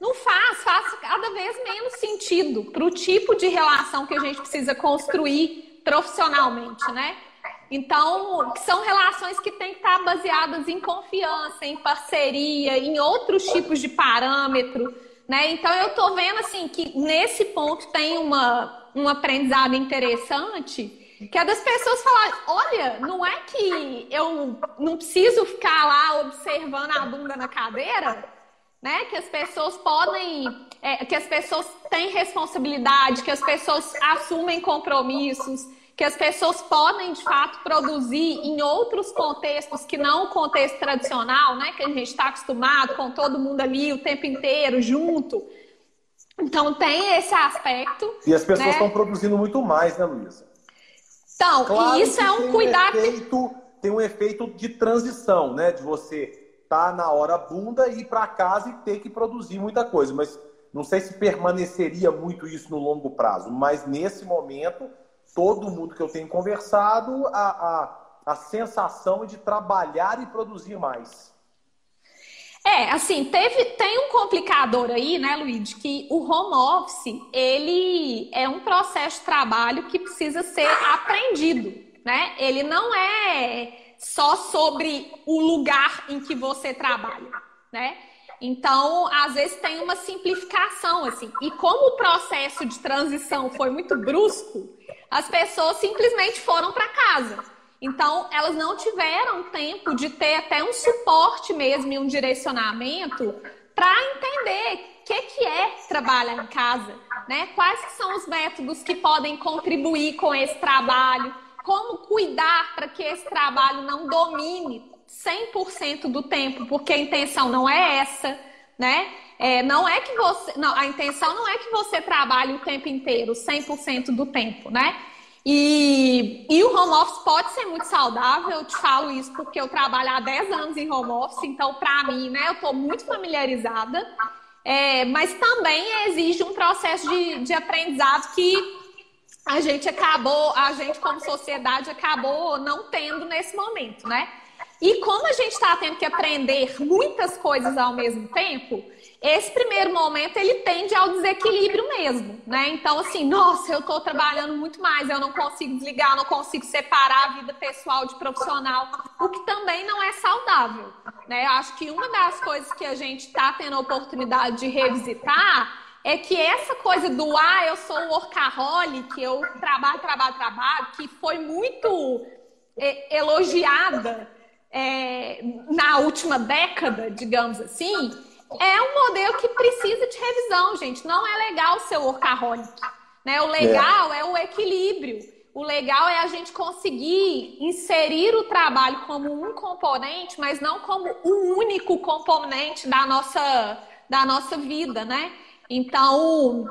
não, faz, faz cada vez menos sentido para o tipo de relação que a gente precisa construir profissionalmente, né? Então, são relações que têm que estar baseadas em confiança, em parceria, em outros tipos de parâmetro, né? Então, eu estou vendo assim que nesse ponto tem uma, um aprendizado interessante que é das pessoas falarem, olha, não é que eu não preciso ficar lá observando a bunda na cadeira, né? Que as pessoas podem, é, que as pessoas têm responsabilidade, que as pessoas assumem compromissos, que as pessoas podem de fato produzir em outros contextos que não o contexto tradicional, né? Que a gente está acostumado com todo mundo ali o tempo inteiro junto. Então tem esse aspecto. E as pessoas estão né? produzindo muito mais, né, Luísa? Então, claro isso é um cuidado. Um efeito, tem um efeito de transição, né? De você estar tá na hora bunda, ir para casa e ter que produzir muita coisa. Mas não sei se permaneceria muito isso no longo prazo. Mas nesse momento, todo mundo que eu tenho conversado, a, a, a sensação de trabalhar e produzir mais. É, assim, teve, tem um complicador aí, né, Luiz, que o home office, ele é um processo de trabalho que precisa ser aprendido, né? Ele não é só sobre o lugar em que você trabalha, né? Então, às vezes tem uma simplificação, assim. E como o processo de transição foi muito brusco, as pessoas simplesmente foram para casa. Então, elas não tiveram tempo de ter até um suporte mesmo e um direcionamento para entender o que, que é trabalhar em casa, né? Quais são os métodos que podem contribuir com esse trabalho, como cuidar para que esse trabalho não domine 100% do tempo, porque a intenção não é essa, né? É, não é que você. Não, a intenção não é que você trabalhe o tempo inteiro, 100% do tempo, né? E, e o home office pode ser muito saudável, eu te falo isso porque eu trabalho há 10 anos em home office, então, para mim, né, eu estou muito familiarizada. É, mas também exige um processo de, de aprendizado que a gente acabou, a gente como sociedade acabou não tendo nesse momento, né? E como a gente está tendo que aprender muitas coisas ao mesmo tempo, esse primeiro momento ele tende ao desequilíbrio mesmo, né? Então, assim, nossa, eu estou trabalhando muito mais, eu não consigo desligar, não consigo separar a vida pessoal de profissional, o que também não é saudável, né? Eu acho que uma das coisas que a gente está tendo a oportunidade de revisitar é que essa coisa do ah, eu sou workaholic, eu trabalho, trabalho, trabalho, que foi muito é, elogiada é, na última década, digamos assim, é um modelo que precisa de revisão, gente. Não é legal ser workaholic. Né? O legal é. é o equilíbrio. O legal é a gente conseguir inserir o trabalho como um componente, mas não como o único componente da nossa, da nossa vida, né? Então,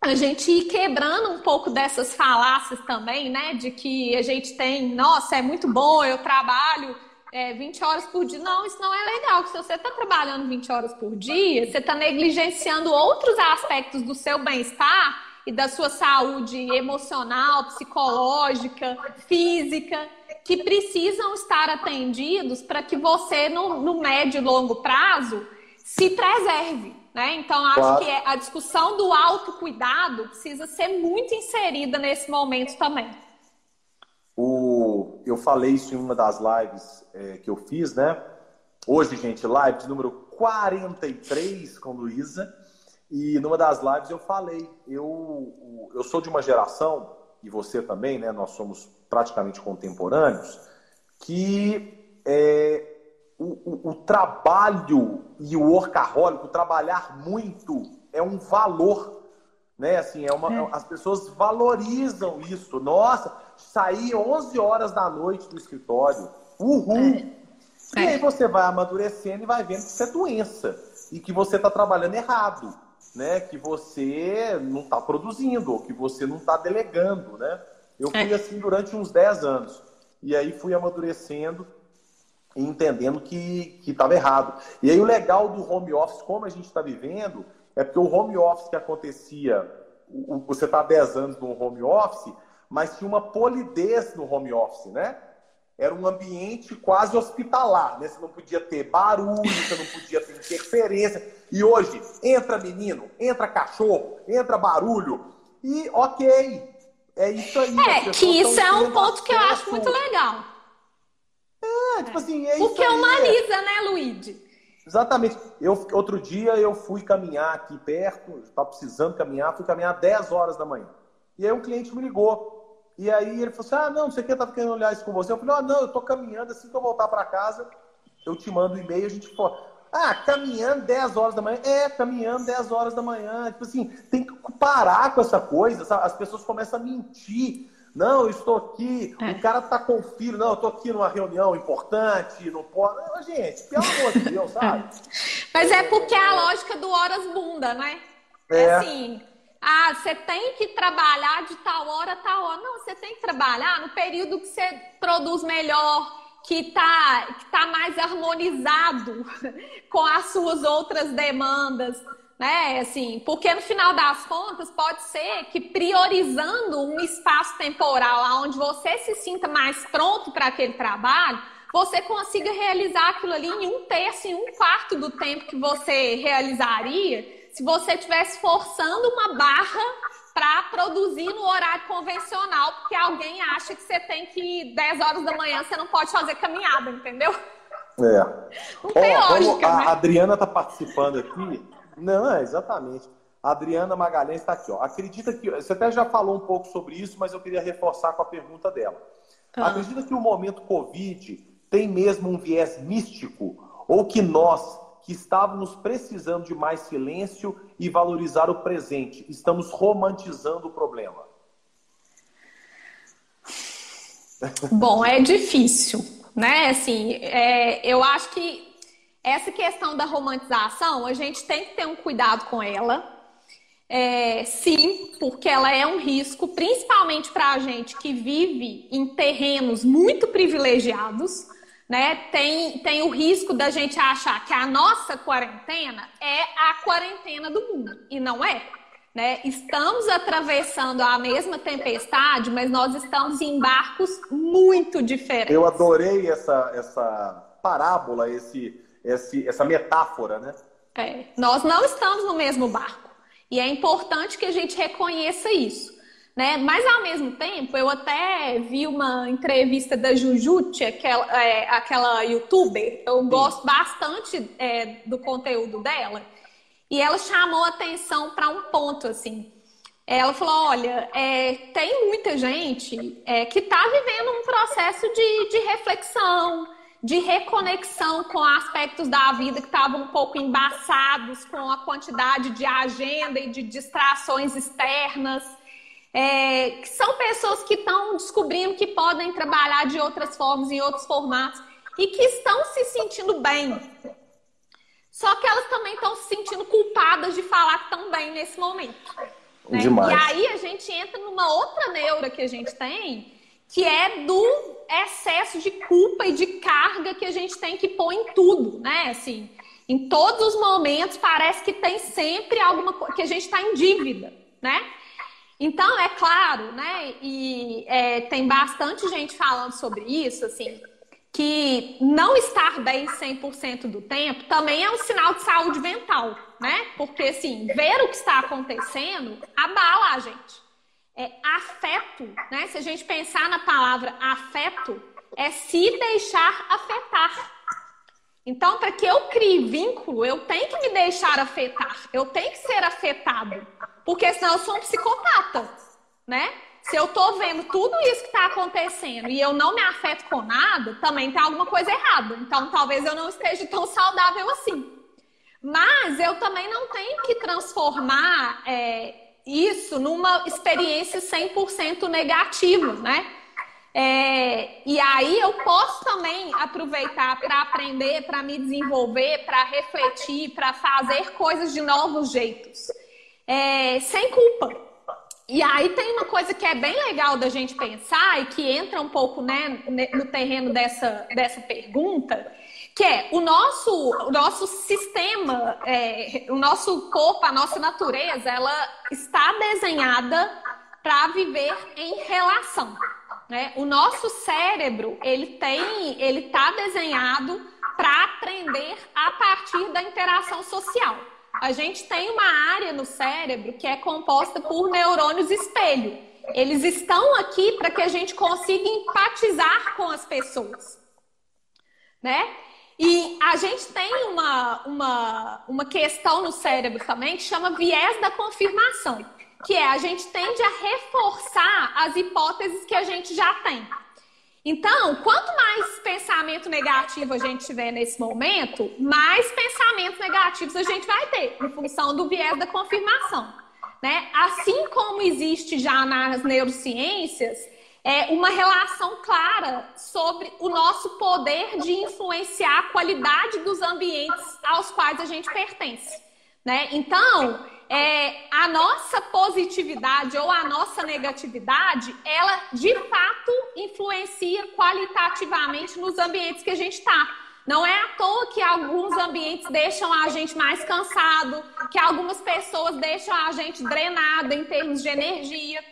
a gente ir quebrando um pouco dessas falácias também, né? De que a gente tem, nossa, é muito bom, eu trabalho é, 20 horas por dia. Não, isso não é legal. Se você está trabalhando 20 horas por dia, você está negligenciando outros aspectos do seu bem-estar e da sua saúde emocional, psicológica, física, que precisam estar atendidos para que você, no, no, médio e longo prazo, se preserve. Né? Então, acho claro. que a discussão do autocuidado precisa ser muito inserida nesse momento também. Eu falei isso em uma das lives é, que eu fiz, né? Hoje, gente, live de número 43 com Luísa. E numa das lives eu falei, eu, eu sou de uma geração, e você também, né? Nós somos praticamente contemporâneos, que é, o, o, o trabalho e o workaholic, o trabalhar muito, é um valor né? Assim, é uma, é. As pessoas valorizam isso. Nossa, sair 11 horas da noite do escritório. Uhul! É. E aí você vai amadurecendo e vai vendo que isso é doença. E que você está trabalhando errado. Né? Que você não está produzindo, ou que você não está delegando. Né? Eu fui é. assim durante uns 10 anos. E aí fui amadurecendo e entendendo que estava errado. E aí o legal do home office, como a gente está vivendo, é porque o home office que acontecia, você está há 10 anos no home office, mas tinha uma polidez no home office, né? Era um ambiente quase hospitalar, né? Você não podia ter barulho, você não podia ter interferência. E hoje, entra menino, entra cachorro, entra barulho. E ok, é isso aí. É, que isso é um ponto que eu acho muito legal. É, tipo assim, é isso aí, humaniza, né, Luigi? Exatamente. Eu, outro dia eu fui caminhar aqui perto, estava precisando caminhar, fui caminhar 10 horas da manhã. E aí um cliente me ligou. E aí ele falou assim: Ah, não, não sei o que, eu estava querendo olhar isso com você. Eu falei: Ah, não, eu estou caminhando, assim que eu voltar para casa, eu te mando um e-mail, a gente fala. Ah, caminhando 10 horas da manhã. É, caminhando 10 horas da manhã. Tipo assim, tem que parar com essa coisa, sabe? As pessoas começam a mentir. Não, eu estou aqui, é. o cara está com o filho, não, eu estou aqui numa reunião importante, não pode. Não, gente, pelo amor de Deus, sabe? Mas é porque é a lógica do horas bunda, né? É, é assim. Ah, você tem que trabalhar de tal hora a tal hora. Não, você tem que trabalhar no período que você produz melhor, que está que tá mais harmonizado com as suas outras demandas né? Assim, porque no final das contas pode ser que priorizando um espaço temporal onde você se sinta mais pronto para aquele trabalho, você consiga realizar aquilo ali em um terço, em um quarto do tempo que você realizaria se você estivesse forçando uma barra para produzir no horário convencional, porque alguém acha que você tem que 10 horas da manhã você não pode fazer caminhada, entendeu? É. Não tem oh, lógica, vamos, né? A Adriana está participando aqui. Não, é, exatamente. A Adriana Magalhães está aqui. Ó. Acredita que. Você até já falou um pouco sobre isso, mas eu queria reforçar com a pergunta dela. Ah. Acredita que o momento Covid tem mesmo um viés místico? Ou que nós, que estávamos precisando de mais silêncio e valorizar o presente, estamos romantizando o problema? Bom, é difícil, né? Assim, é, eu acho que essa questão da romantização, a gente tem que ter um cuidado com ela. É, sim, porque ela é um risco, principalmente para a gente que vive em terrenos muito privilegiados, né? Tem, tem o risco da gente achar que a nossa quarentena é a quarentena do mundo, e não é. Né? Estamos atravessando a mesma tempestade, mas nós estamos em barcos muito diferentes. Eu adorei essa, essa parábola, esse, esse, essa metáfora, né? É, nós não estamos no mesmo barco. E é importante que a gente reconheça isso. Né? Mas ao mesmo tempo, eu até vi uma entrevista da Jujute, aquela, é, aquela youtuber. Eu Sim. gosto bastante é, do conteúdo dela. E ela chamou atenção para um ponto assim. Ela falou: olha, é, tem muita gente é, que está vivendo um processo de, de reflexão, de reconexão com aspectos da vida que estavam um pouco embaçados com a quantidade de agenda e de distrações externas. É, que são pessoas que estão descobrindo que podem trabalhar de outras formas, em outros formatos, e que estão se sentindo bem só que elas também estão se sentindo culpadas de falar tão bem nesse momento. Né? Demais. E aí a gente entra numa outra neura que a gente tem, que é do excesso de culpa e de carga que a gente tem que pôr em tudo, né? Assim, em todos os momentos parece que tem sempre alguma coisa que a gente está em dívida, né? Então, é claro, né? E é, tem bastante gente falando sobre isso, assim que não estar bem 100% do tempo também é um sinal de saúde mental, né? Porque, assim, ver o que está acontecendo abala a gente. É afeto, né? Se a gente pensar na palavra afeto, é se deixar afetar. Então, para que eu crie vínculo, eu tenho que me deixar afetar, eu tenho que ser afetado, porque senão eu sou um psicopata, né? Se eu tô vendo tudo isso que está acontecendo e eu não me afeto com nada, também tem alguma coisa errada. Então, talvez eu não esteja tão saudável assim. Mas eu também não tenho que transformar é, isso numa experiência 100% negativa, né? É, e aí eu posso também aproveitar para aprender, para me desenvolver, para refletir, para fazer coisas de novos jeitos, é, sem culpa. E aí tem uma coisa que é bem legal da gente pensar e que entra um pouco né, no terreno dessa, dessa pergunta, que é o nosso, o nosso sistema, é, o nosso corpo, a nossa natureza, ela está desenhada para viver em relação. Né? O nosso cérebro, ele tem, ele está desenhado para aprender a partir da interação social a gente tem uma área no cérebro que é composta por neurônios espelho. Eles estão aqui para que a gente consiga empatizar com as pessoas, né? E a gente tem uma, uma, uma questão no cérebro também que chama viés da confirmação, que é a gente tende a reforçar as hipóteses que a gente já tem. Então, quanto mais pensamento negativo a gente tiver nesse momento, mais pensamentos negativos a gente vai ter, em função do viés da confirmação. Né? Assim como existe já nas neurociências é uma relação clara sobre o nosso poder de influenciar a qualidade dos ambientes aos quais a gente pertence. Né? Então, é, a nossa positividade ou a nossa negatividade, ela de fato influencia qualitativamente nos ambientes que a gente está. Não é à toa que alguns ambientes deixam a gente mais cansado, que algumas pessoas deixam a gente drenado em termos de energia.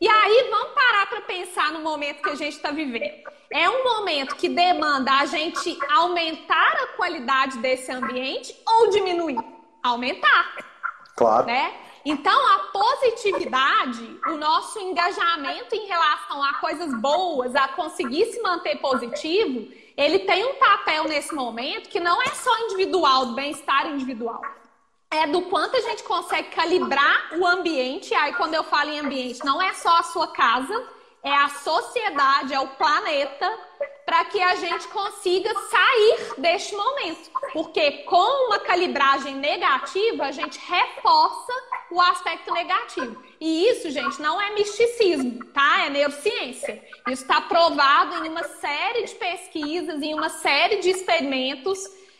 E aí vamos parar para pensar no momento que a gente está vivendo. É um momento que demanda a gente aumentar a qualidade desse ambiente ou diminuir? Aumentar. Claro. Né? Então, a positividade, o nosso engajamento em relação a coisas boas, a conseguir se manter positivo, ele tem um papel nesse momento que não é só individual, do bem-estar individual. É do quanto a gente consegue calibrar o ambiente. Aí, quando eu falo em ambiente, não é só a sua casa, é a sociedade, é o planeta, para que a gente consiga sair deste momento. Porque com uma calibragem negativa, a gente reforça o aspecto negativo. E isso, gente, não é misticismo, tá? É neurociência. Isso está provado em uma série de pesquisas, em uma série de experimentos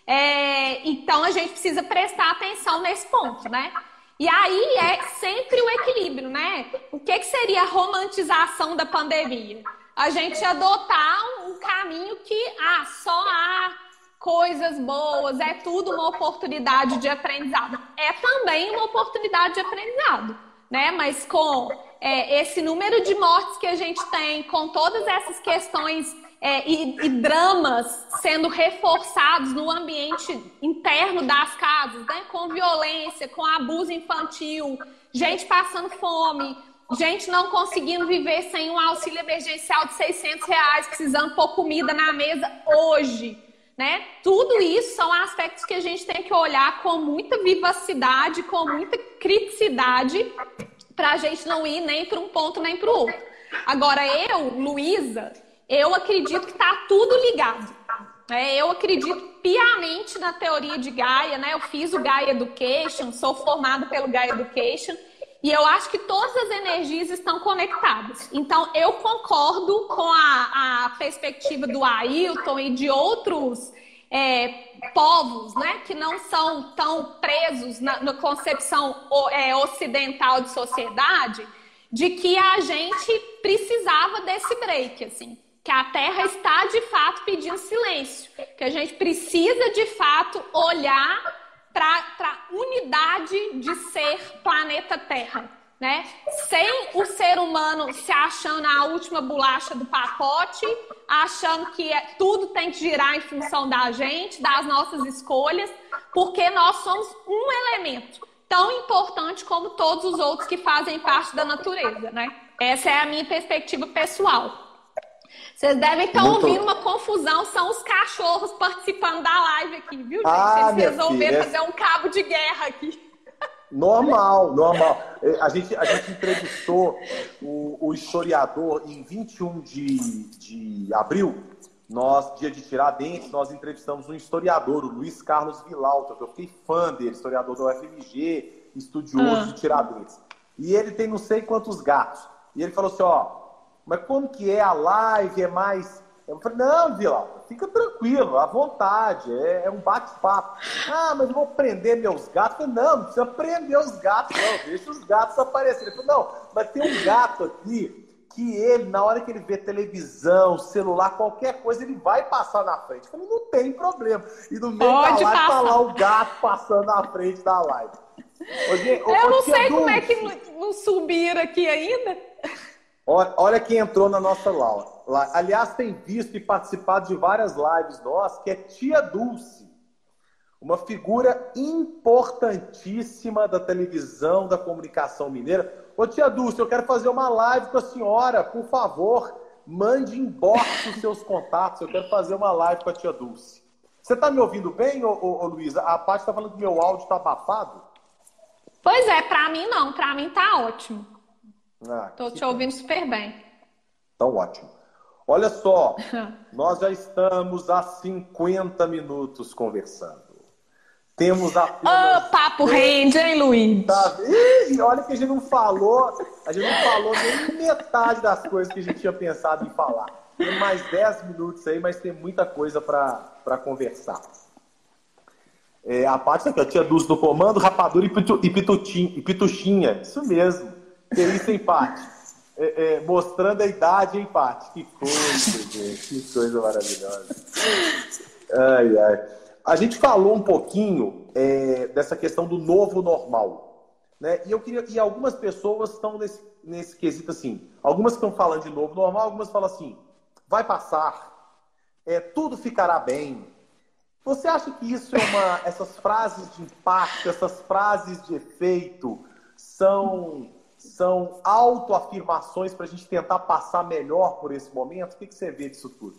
É, então a gente precisa prestar atenção nesse ponto, né? E aí é sempre o equilíbrio, né? O que, que seria a romantização da pandemia? A gente adotar um caminho que ah, só há coisas boas, é tudo uma oportunidade de aprendizado. É também uma oportunidade de aprendizado, né? Mas com é, esse número de mortes que a gente tem, com todas essas questões é, e, e, dramas sendo reforçados no ambiente interno das casas, né? com violência, com abuso infantil, gente passando fome, gente não conseguindo viver sem um auxílio emergencial de 600 reais, precisando pôr comida na mesa hoje. Né? Tudo isso são aspectos que a gente tem que olhar com muita vivacidade, com muita criticidade, para a gente não ir nem para um ponto nem para o outro. Agora, eu, Luísa, eu acredito que está tudo ligado. É, eu acredito piamente na teoria de Gaia, né? Eu fiz o Gaia Education, sou formada pelo Gaia Education, e eu acho que todas as energias estão conectadas. Então, eu concordo com a, a perspectiva do Ailton e de outros é, povos, né? Que não são tão presos na, na concepção é, ocidental de sociedade, de que a gente precisava desse break, assim que a Terra está de fato pedindo silêncio, que a gente precisa de fato olhar para unidade de ser planeta Terra. Né? Sem o ser humano se achando a última bolacha do pacote, achando que é, tudo tem que girar em função da gente, das nossas escolhas, porque nós somos um elemento tão importante como todos os outros que fazem parte da natureza, né? Essa é a minha perspectiva pessoal. Vocês devem estar Muito... ouvindo uma confusão, são os cachorros participando da live aqui, viu, gente? Ah, Eles resolveram filha. fazer um cabo de guerra aqui. Normal, normal. É, a gente, a gente entrevistou o, o historiador em 21 de, de abril, nós, dia de Tiradentes, nós entrevistamos um historiador, o Luiz Carlos Vilauta, que eu fiquei fã dele, historiador da UFMG, estudioso ah. de Tiradentes. E ele tem não sei quantos gatos. E ele falou assim, ó, mas como que é a live? É mais. Eu falei, não, Vila, fica tranquilo, à vontade, é, é um bate-papo. Ah, mas eu vou prender meus gatos. Eu falei, não, não precisa prender os gatos, não, deixa os gatos aparecerem. Ele falou, não, mas tem um gato aqui que ele, na hora que ele vê televisão, celular, qualquer coisa, ele vai passar na frente. Eu falei, não tem problema. E no meio Pode da live tá lá o gato passando na frente da live. Hoje, eu não sei como é que não subiram aqui ainda. Olha quem entrou na nossa live. Aliás, tem visto e participado de várias lives nossas, que é Tia Dulce. Uma figura importantíssima da televisão, da comunicação mineira. Ô, Tia Dulce, eu quero fazer uma live com a senhora. Por favor, mande inbox os seus contatos. Eu quero fazer uma live com a Tia Dulce. Você está me ouvindo bem, ô, ô, ô Luísa? A parte está falando que meu áudio está abafado? Pois é, para mim não. Para mim tá ótimo. Estou ah, te ouvindo super bem. Então, ótimo. Olha só, nós já estamos há 50 minutos conversando. Temos apenas... Oh, papo rende, hein, Luiz? Tá... Ih, olha que a gente não falou, a gente não falou nem metade das coisas que a gente tinha pensado em falar. Tem mais 10 minutos aí, mas tem muita coisa para conversar. É, a parte aqui, a tia Dulce do comando, rapadura e, pitu, e, pitutinha, e pituchinha. Isso mesmo. Que isso, empate. É, é, mostrando a idade empate. Que coisa, gente. Que coisa maravilhosa. Ai, ai. A gente falou um pouquinho é, dessa questão do novo normal. Né? E eu queria. E algumas pessoas estão nesse, nesse quesito assim. Algumas estão falando de novo normal, algumas falam assim: vai passar, é, tudo ficará bem. Você acha que isso é uma. Essas frases de impacto, essas frases de efeito são são autoafirmações para a gente tentar passar melhor por esse momento? O que, que você vê disso tudo?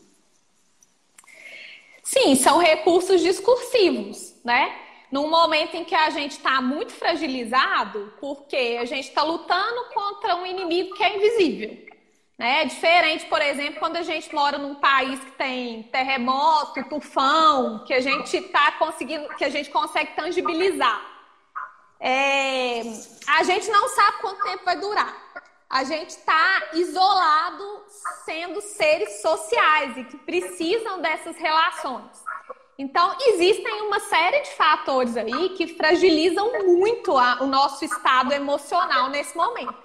Sim, são recursos discursivos, né? Num momento em que a gente está muito fragilizado, porque a gente está lutando contra um inimigo que é invisível. Né? É diferente, por exemplo, quando a gente mora num país que tem terremoto, tufão, que a gente está conseguindo, que a gente consegue tangibilizar. É, a gente não sabe quanto tempo vai durar. A gente está isolado sendo seres sociais e que precisam dessas relações. Então, existem uma série de fatores aí que fragilizam muito a, o nosso estado emocional nesse momento.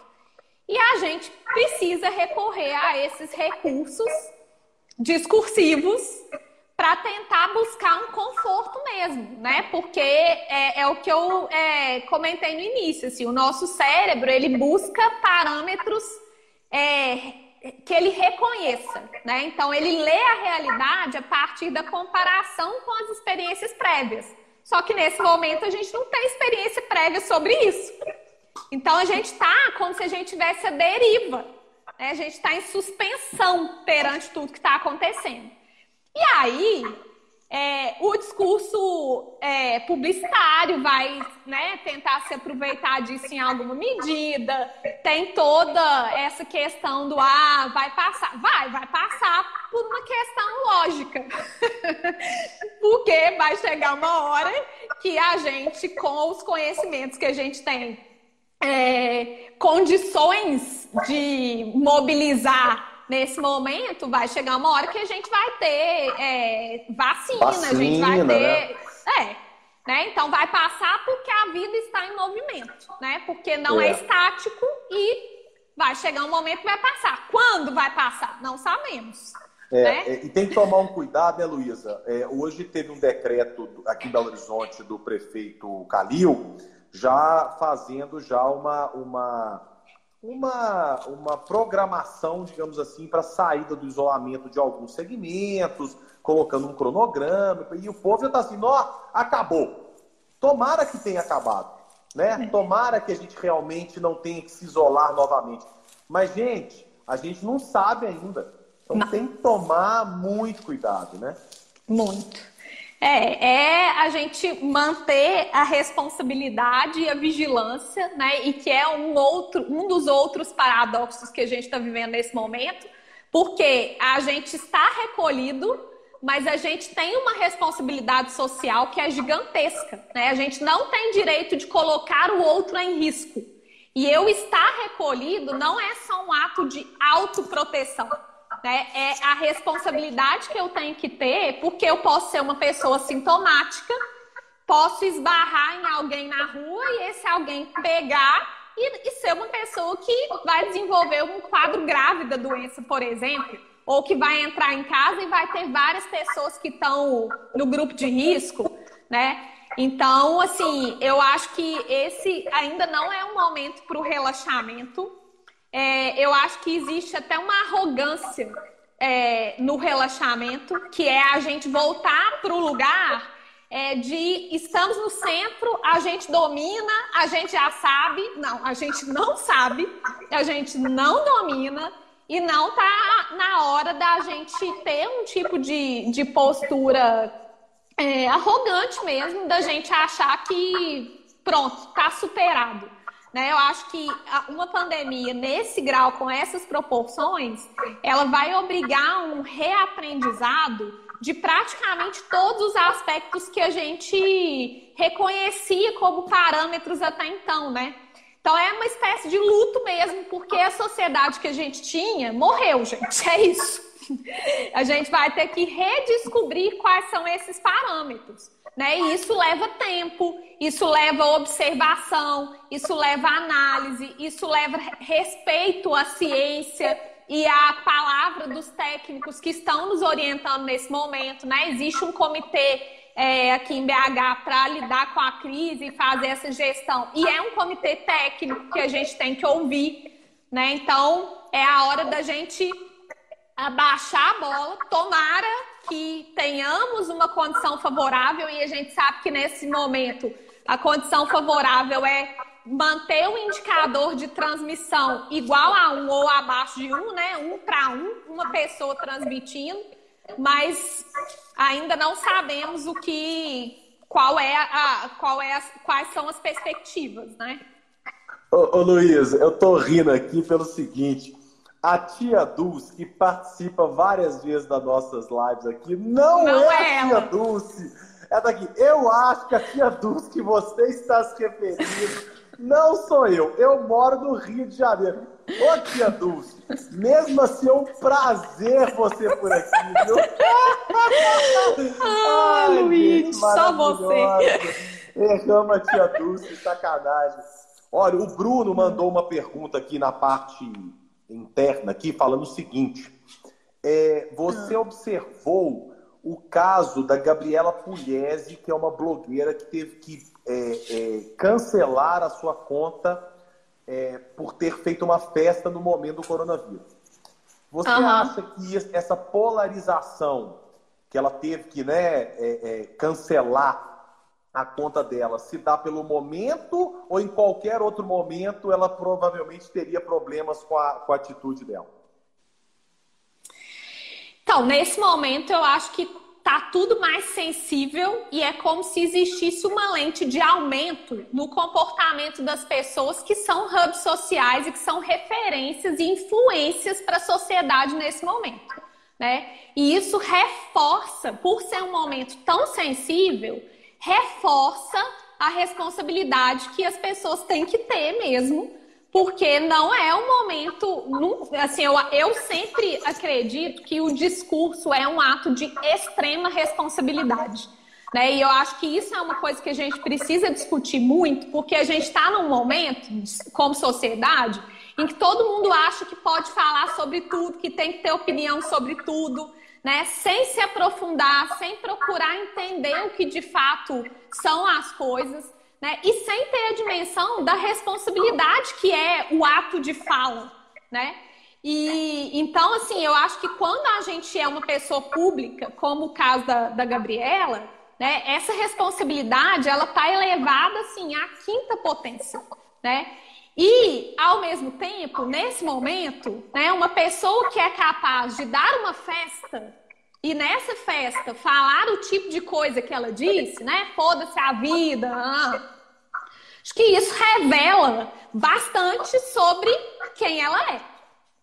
E a gente precisa recorrer a esses recursos discursivos para tentar buscar um conforto mesmo, né? Porque é, é o que eu é, comentei no início, assim, o nosso cérebro ele busca parâmetros é, que ele reconheça, né? Então ele lê a realidade a partir da comparação com as experiências prévias. Só que nesse momento a gente não tem experiência prévia sobre isso. Então a gente está como se a gente tivesse a deriva. Né? A gente está em suspensão perante tudo que está acontecendo. E aí, é, o discurso é, publicitário vai né, tentar se aproveitar disso em alguma medida. Tem toda essa questão do ah, vai passar. Vai, vai passar por uma questão lógica. Porque vai chegar uma hora que a gente, com os conhecimentos que a gente tem, é, condições de mobilizar nesse momento, vai chegar uma hora que a gente vai ter é, vacina, vacina, a gente vai ter. Né? É. Né? Então vai passar porque a vida está em movimento, né? Porque não é, é estático e vai chegar um momento que vai passar. Quando vai passar? Não sabemos. É, né? é, e tem que tomar um cuidado, né, Luísa? É, hoje teve um decreto aqui em Belo Horizonte do prefeito Calil, já fazendo já uma, uma uma, uma programação, digamos assim, para a saída do isolamento de alguns segmentos, colocando um cronograma, e o povo já está assim, ó, acabou. Tomara que tenha acabado, né? É. Tomara que a gente realmente não tenha que se isolar novamente. Mas, gente, a gente não sabe ainda. Então não. tem que tomar muito cuidado, né? Muito. É, é a gente manter a responsabilidade e a vigilância, né? E que é um outro, um dos outros paradoxos que a gente está vivendo nesse momento, porque a gente está recolhido, mas a gente tem uma responsabilidade social que é gigantesca, né? A gente não tem direito de colocar o outro em risco. E eu estar recolhido não é só um ato de autoproteção né? É a responsabilidade que eu tenho que ter, porque eu posso ser uma pessoa sintomática, posso esbarrar em alguém na rua e esse alguém pegar e, e ser uma pessoa que vai desenvolver um quadro grave da doença, por exemplo, ou que vai entrar em casa e vai ter várias pessoas que estão no grupo de risco, né? Então, assim, eu acho que esse ainda não é um momento para o relaxamento é, eu acho que existe até uma arrogância é, no relaxamento, que é a gente voltar para o lugar é, de estamos no centro, a gente domina, a gente já sabe. Não, a gente não sabe, a gente não domina e não tá na hora da gente ter um tipo de, de postura é, arrogante mesmo, da gente achar que pronto, tá superado. Né? Eu acho que uma pandemia nesse grau, com essas proporções, ela vai obrigar um reaprendizado de praticamente todos os aspectos que a gente reconhecia como parâmetros até então, né? Então é uma espécie de luto mesmo, porque a sociedade que a gente tinha morreu, gente. É isso. A gente vai ter que redescobrir quais são esses parâmetros. Né? E isso leva tempo, isso leva observação, isso leva análise, isso leva respeito à ciência e à palavra dos técnicos que estão nos orientando nesse momento. Né? Existe um comitê é, aqui em BH para lidar com a crise e fazer essa gestão. E é um comitê técnico que a gente tem que ouvir. Né? Então, é a hora da gente abaixar a bola, tomara que tenhamos uma condição favorável e a gente sabe que nesse momento a condição favorável é manter o indicador de transmissão igual a um ou abaixo de um, né? Um para um, uma pessoa transmitindo, mas ainda não sabemos o que, qual é a, qual é as, quais são as perspectivas, né? Ô, ô Luiz, eu tô rindo aqui pelo seguinte. A tia Dulce, que participa várias vezes das nossas lives aqui, não, não é, é a tia Dulce. É daqui. Eu acho que a tia Dulce que você está se referindo não sou eu. Eu moro no Rio de Janeiro. Ô, tia Dulce, mesmo assim é um prazer você por aqui, viu? Ah, Ai, Luiz, só você. Errama, tia Dulce, sacanagem. Olha, o Bruno mandou uma pergunta aqui na parte interna, aqui, falando o seguinte. É, você ah. observou o caso da Gabriela Pugliese, que é uma blogueira que teve que é, é, cancelar a sua conta é, por ter feito uma festa no momento do coronavírus. Você uhum. acha que essa polarização que ela teve que né, é, é, cancelar a conta dela se dá pelo momento ou em qualquer outro momento ela provavelmente teria problemas com a, com a atitude dela? Então, nesse momento eu acho que tá tudo mais sensível e é como se existisse uma lente de aumento no comportamento das pessoas que são hubs sociais e que são referências e influências para a sociedade nesse momento, né? E isso reforça, por ser um momento tão sensível, reforça a responsabilidade que as pessoas têm que ter mesmo porque não é um momento. Assim, eu, eu sempre acredito que o discurso é um ato de extrema responsabilidade. Né? E eu acho que isso é uma coisa que a gente precisa discutir muito, porque a gente está num momento, como sociedade, em que todo mundo acha que pode falar sobre tudo, que tem que ter opinião sobre tudo, né? sem se aprofundar, sem procurar entender o que de fato são as coisas né? E sem ter a dimensão da responsabilidade que é o ato de fala, né? E então, assim, eu acho que quando a gente é uma pessoa pública, como o caso da, da Gabriela, né? Essa responsabilidade ela está elevada assim à quinta potência, né? E, ao mesmo tempo, nesse momento, né, uma pessoa que é capaz de dar uma festa e nessa festa falar o tipo de coisa que ela disse, né? Foda-se a vida. Ah. Acho que isso revela bastante sobre quem ela é,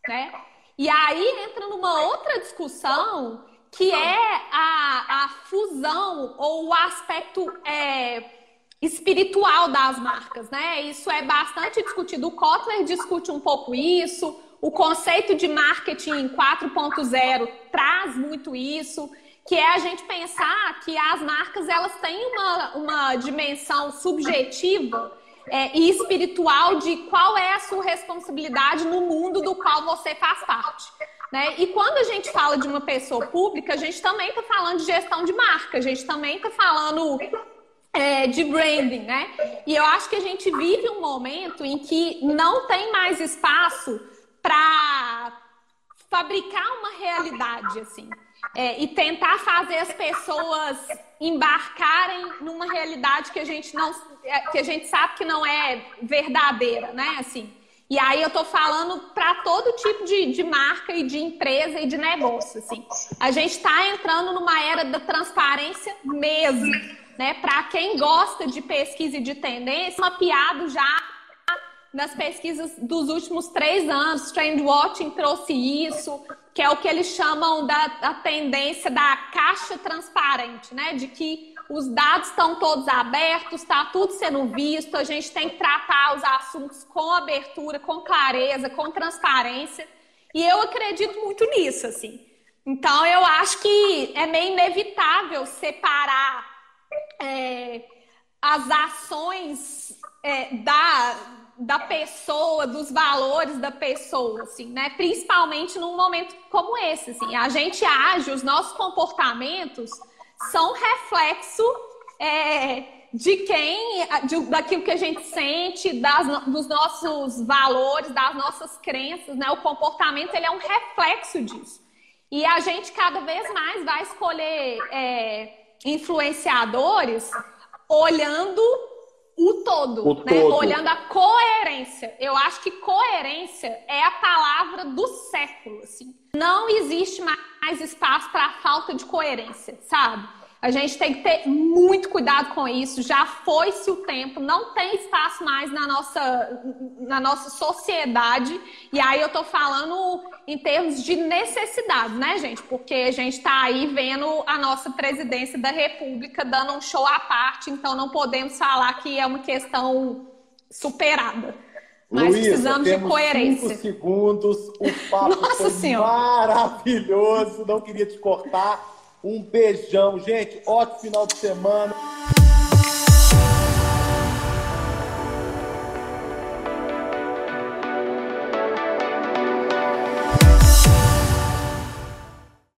né? E aí entra numa outra discussão que é a, a fusão ou o aspecto é, espiritual das marcas, né? Isso é bastante discutido. O Kotler discute um pouco isso. O conceito de marketing 4.0 traz muito isso, que é a gente pensar que as marcas elas têm uma, uma dimensão subjetiva é, e espiritual de qual é a sua responsabilidade no mundo do qual você faz parte. Né? E quando a gente fala de uma pessoa pública, a gente também está falando de gestão de marca, a gente também está falando é, de branding, né? E eu acho que a gente vive um momento em que não tem mais espaço para fabricar uma realidade, assim. É, e tentar fazer as pessoas embarcarem numa realidade que a gente não é, que a gente sabe que não é verdadeira, né? Assim. E aí eu tô falando para todo tipo de, de marca e de empresa e de negócio, assim. A gente está entrando numa era da transparência mesmo, né? Para quem gosta de pesquisa e de tendência, mapeado já nas pesquisas dos últimos três anos, Trendwatching trouxe isso, que é o que eles chamam da, da tendência da caixa transparente, né? De que os dados estão todos abertos, está tudo sendo visto, a gente tem que tratar os assuntos com abertura, com clareza, com transparência. E eu acredito muito nisso, assim. Então eu acho que é meio inevitável separar é, as ações é, da da pessoa, dos valores da pessoa, assim, né? Principalmente num momento como esse, assim. A gente age, os nossos comportamentos são reflexo é, de quem, de, daquilo que a gente sente, das, dos nossos valores, das nossas crenças, né? O comportamento, ele é um reflexo disso. E a gente cada vez mais vai escolher é, influenciadores olhando o todo, o né? Todo. Olhando a coerência. Eu acho que coerência é a palavra do século, assim. Não existe mais espaço para a falta de coerência, sabe? A gente tem que ter muito cuidado com isso. Já foi-se o tempo, não tem espaço mais na nossa, na nossa sociedade. E aí eu tô falando em termos de necessidade, né, gente? Porque a gente está aí vendo a nossa presidência da República dando um show à parte, então não podemos falar que é uma questão superada. Nós Luísa, precisamos de coerência. Cinco segundos. O papo Nossa foi senhora. maravilhoso. Não queria te cortar. Um beijão, gente. Ótimo final de semana.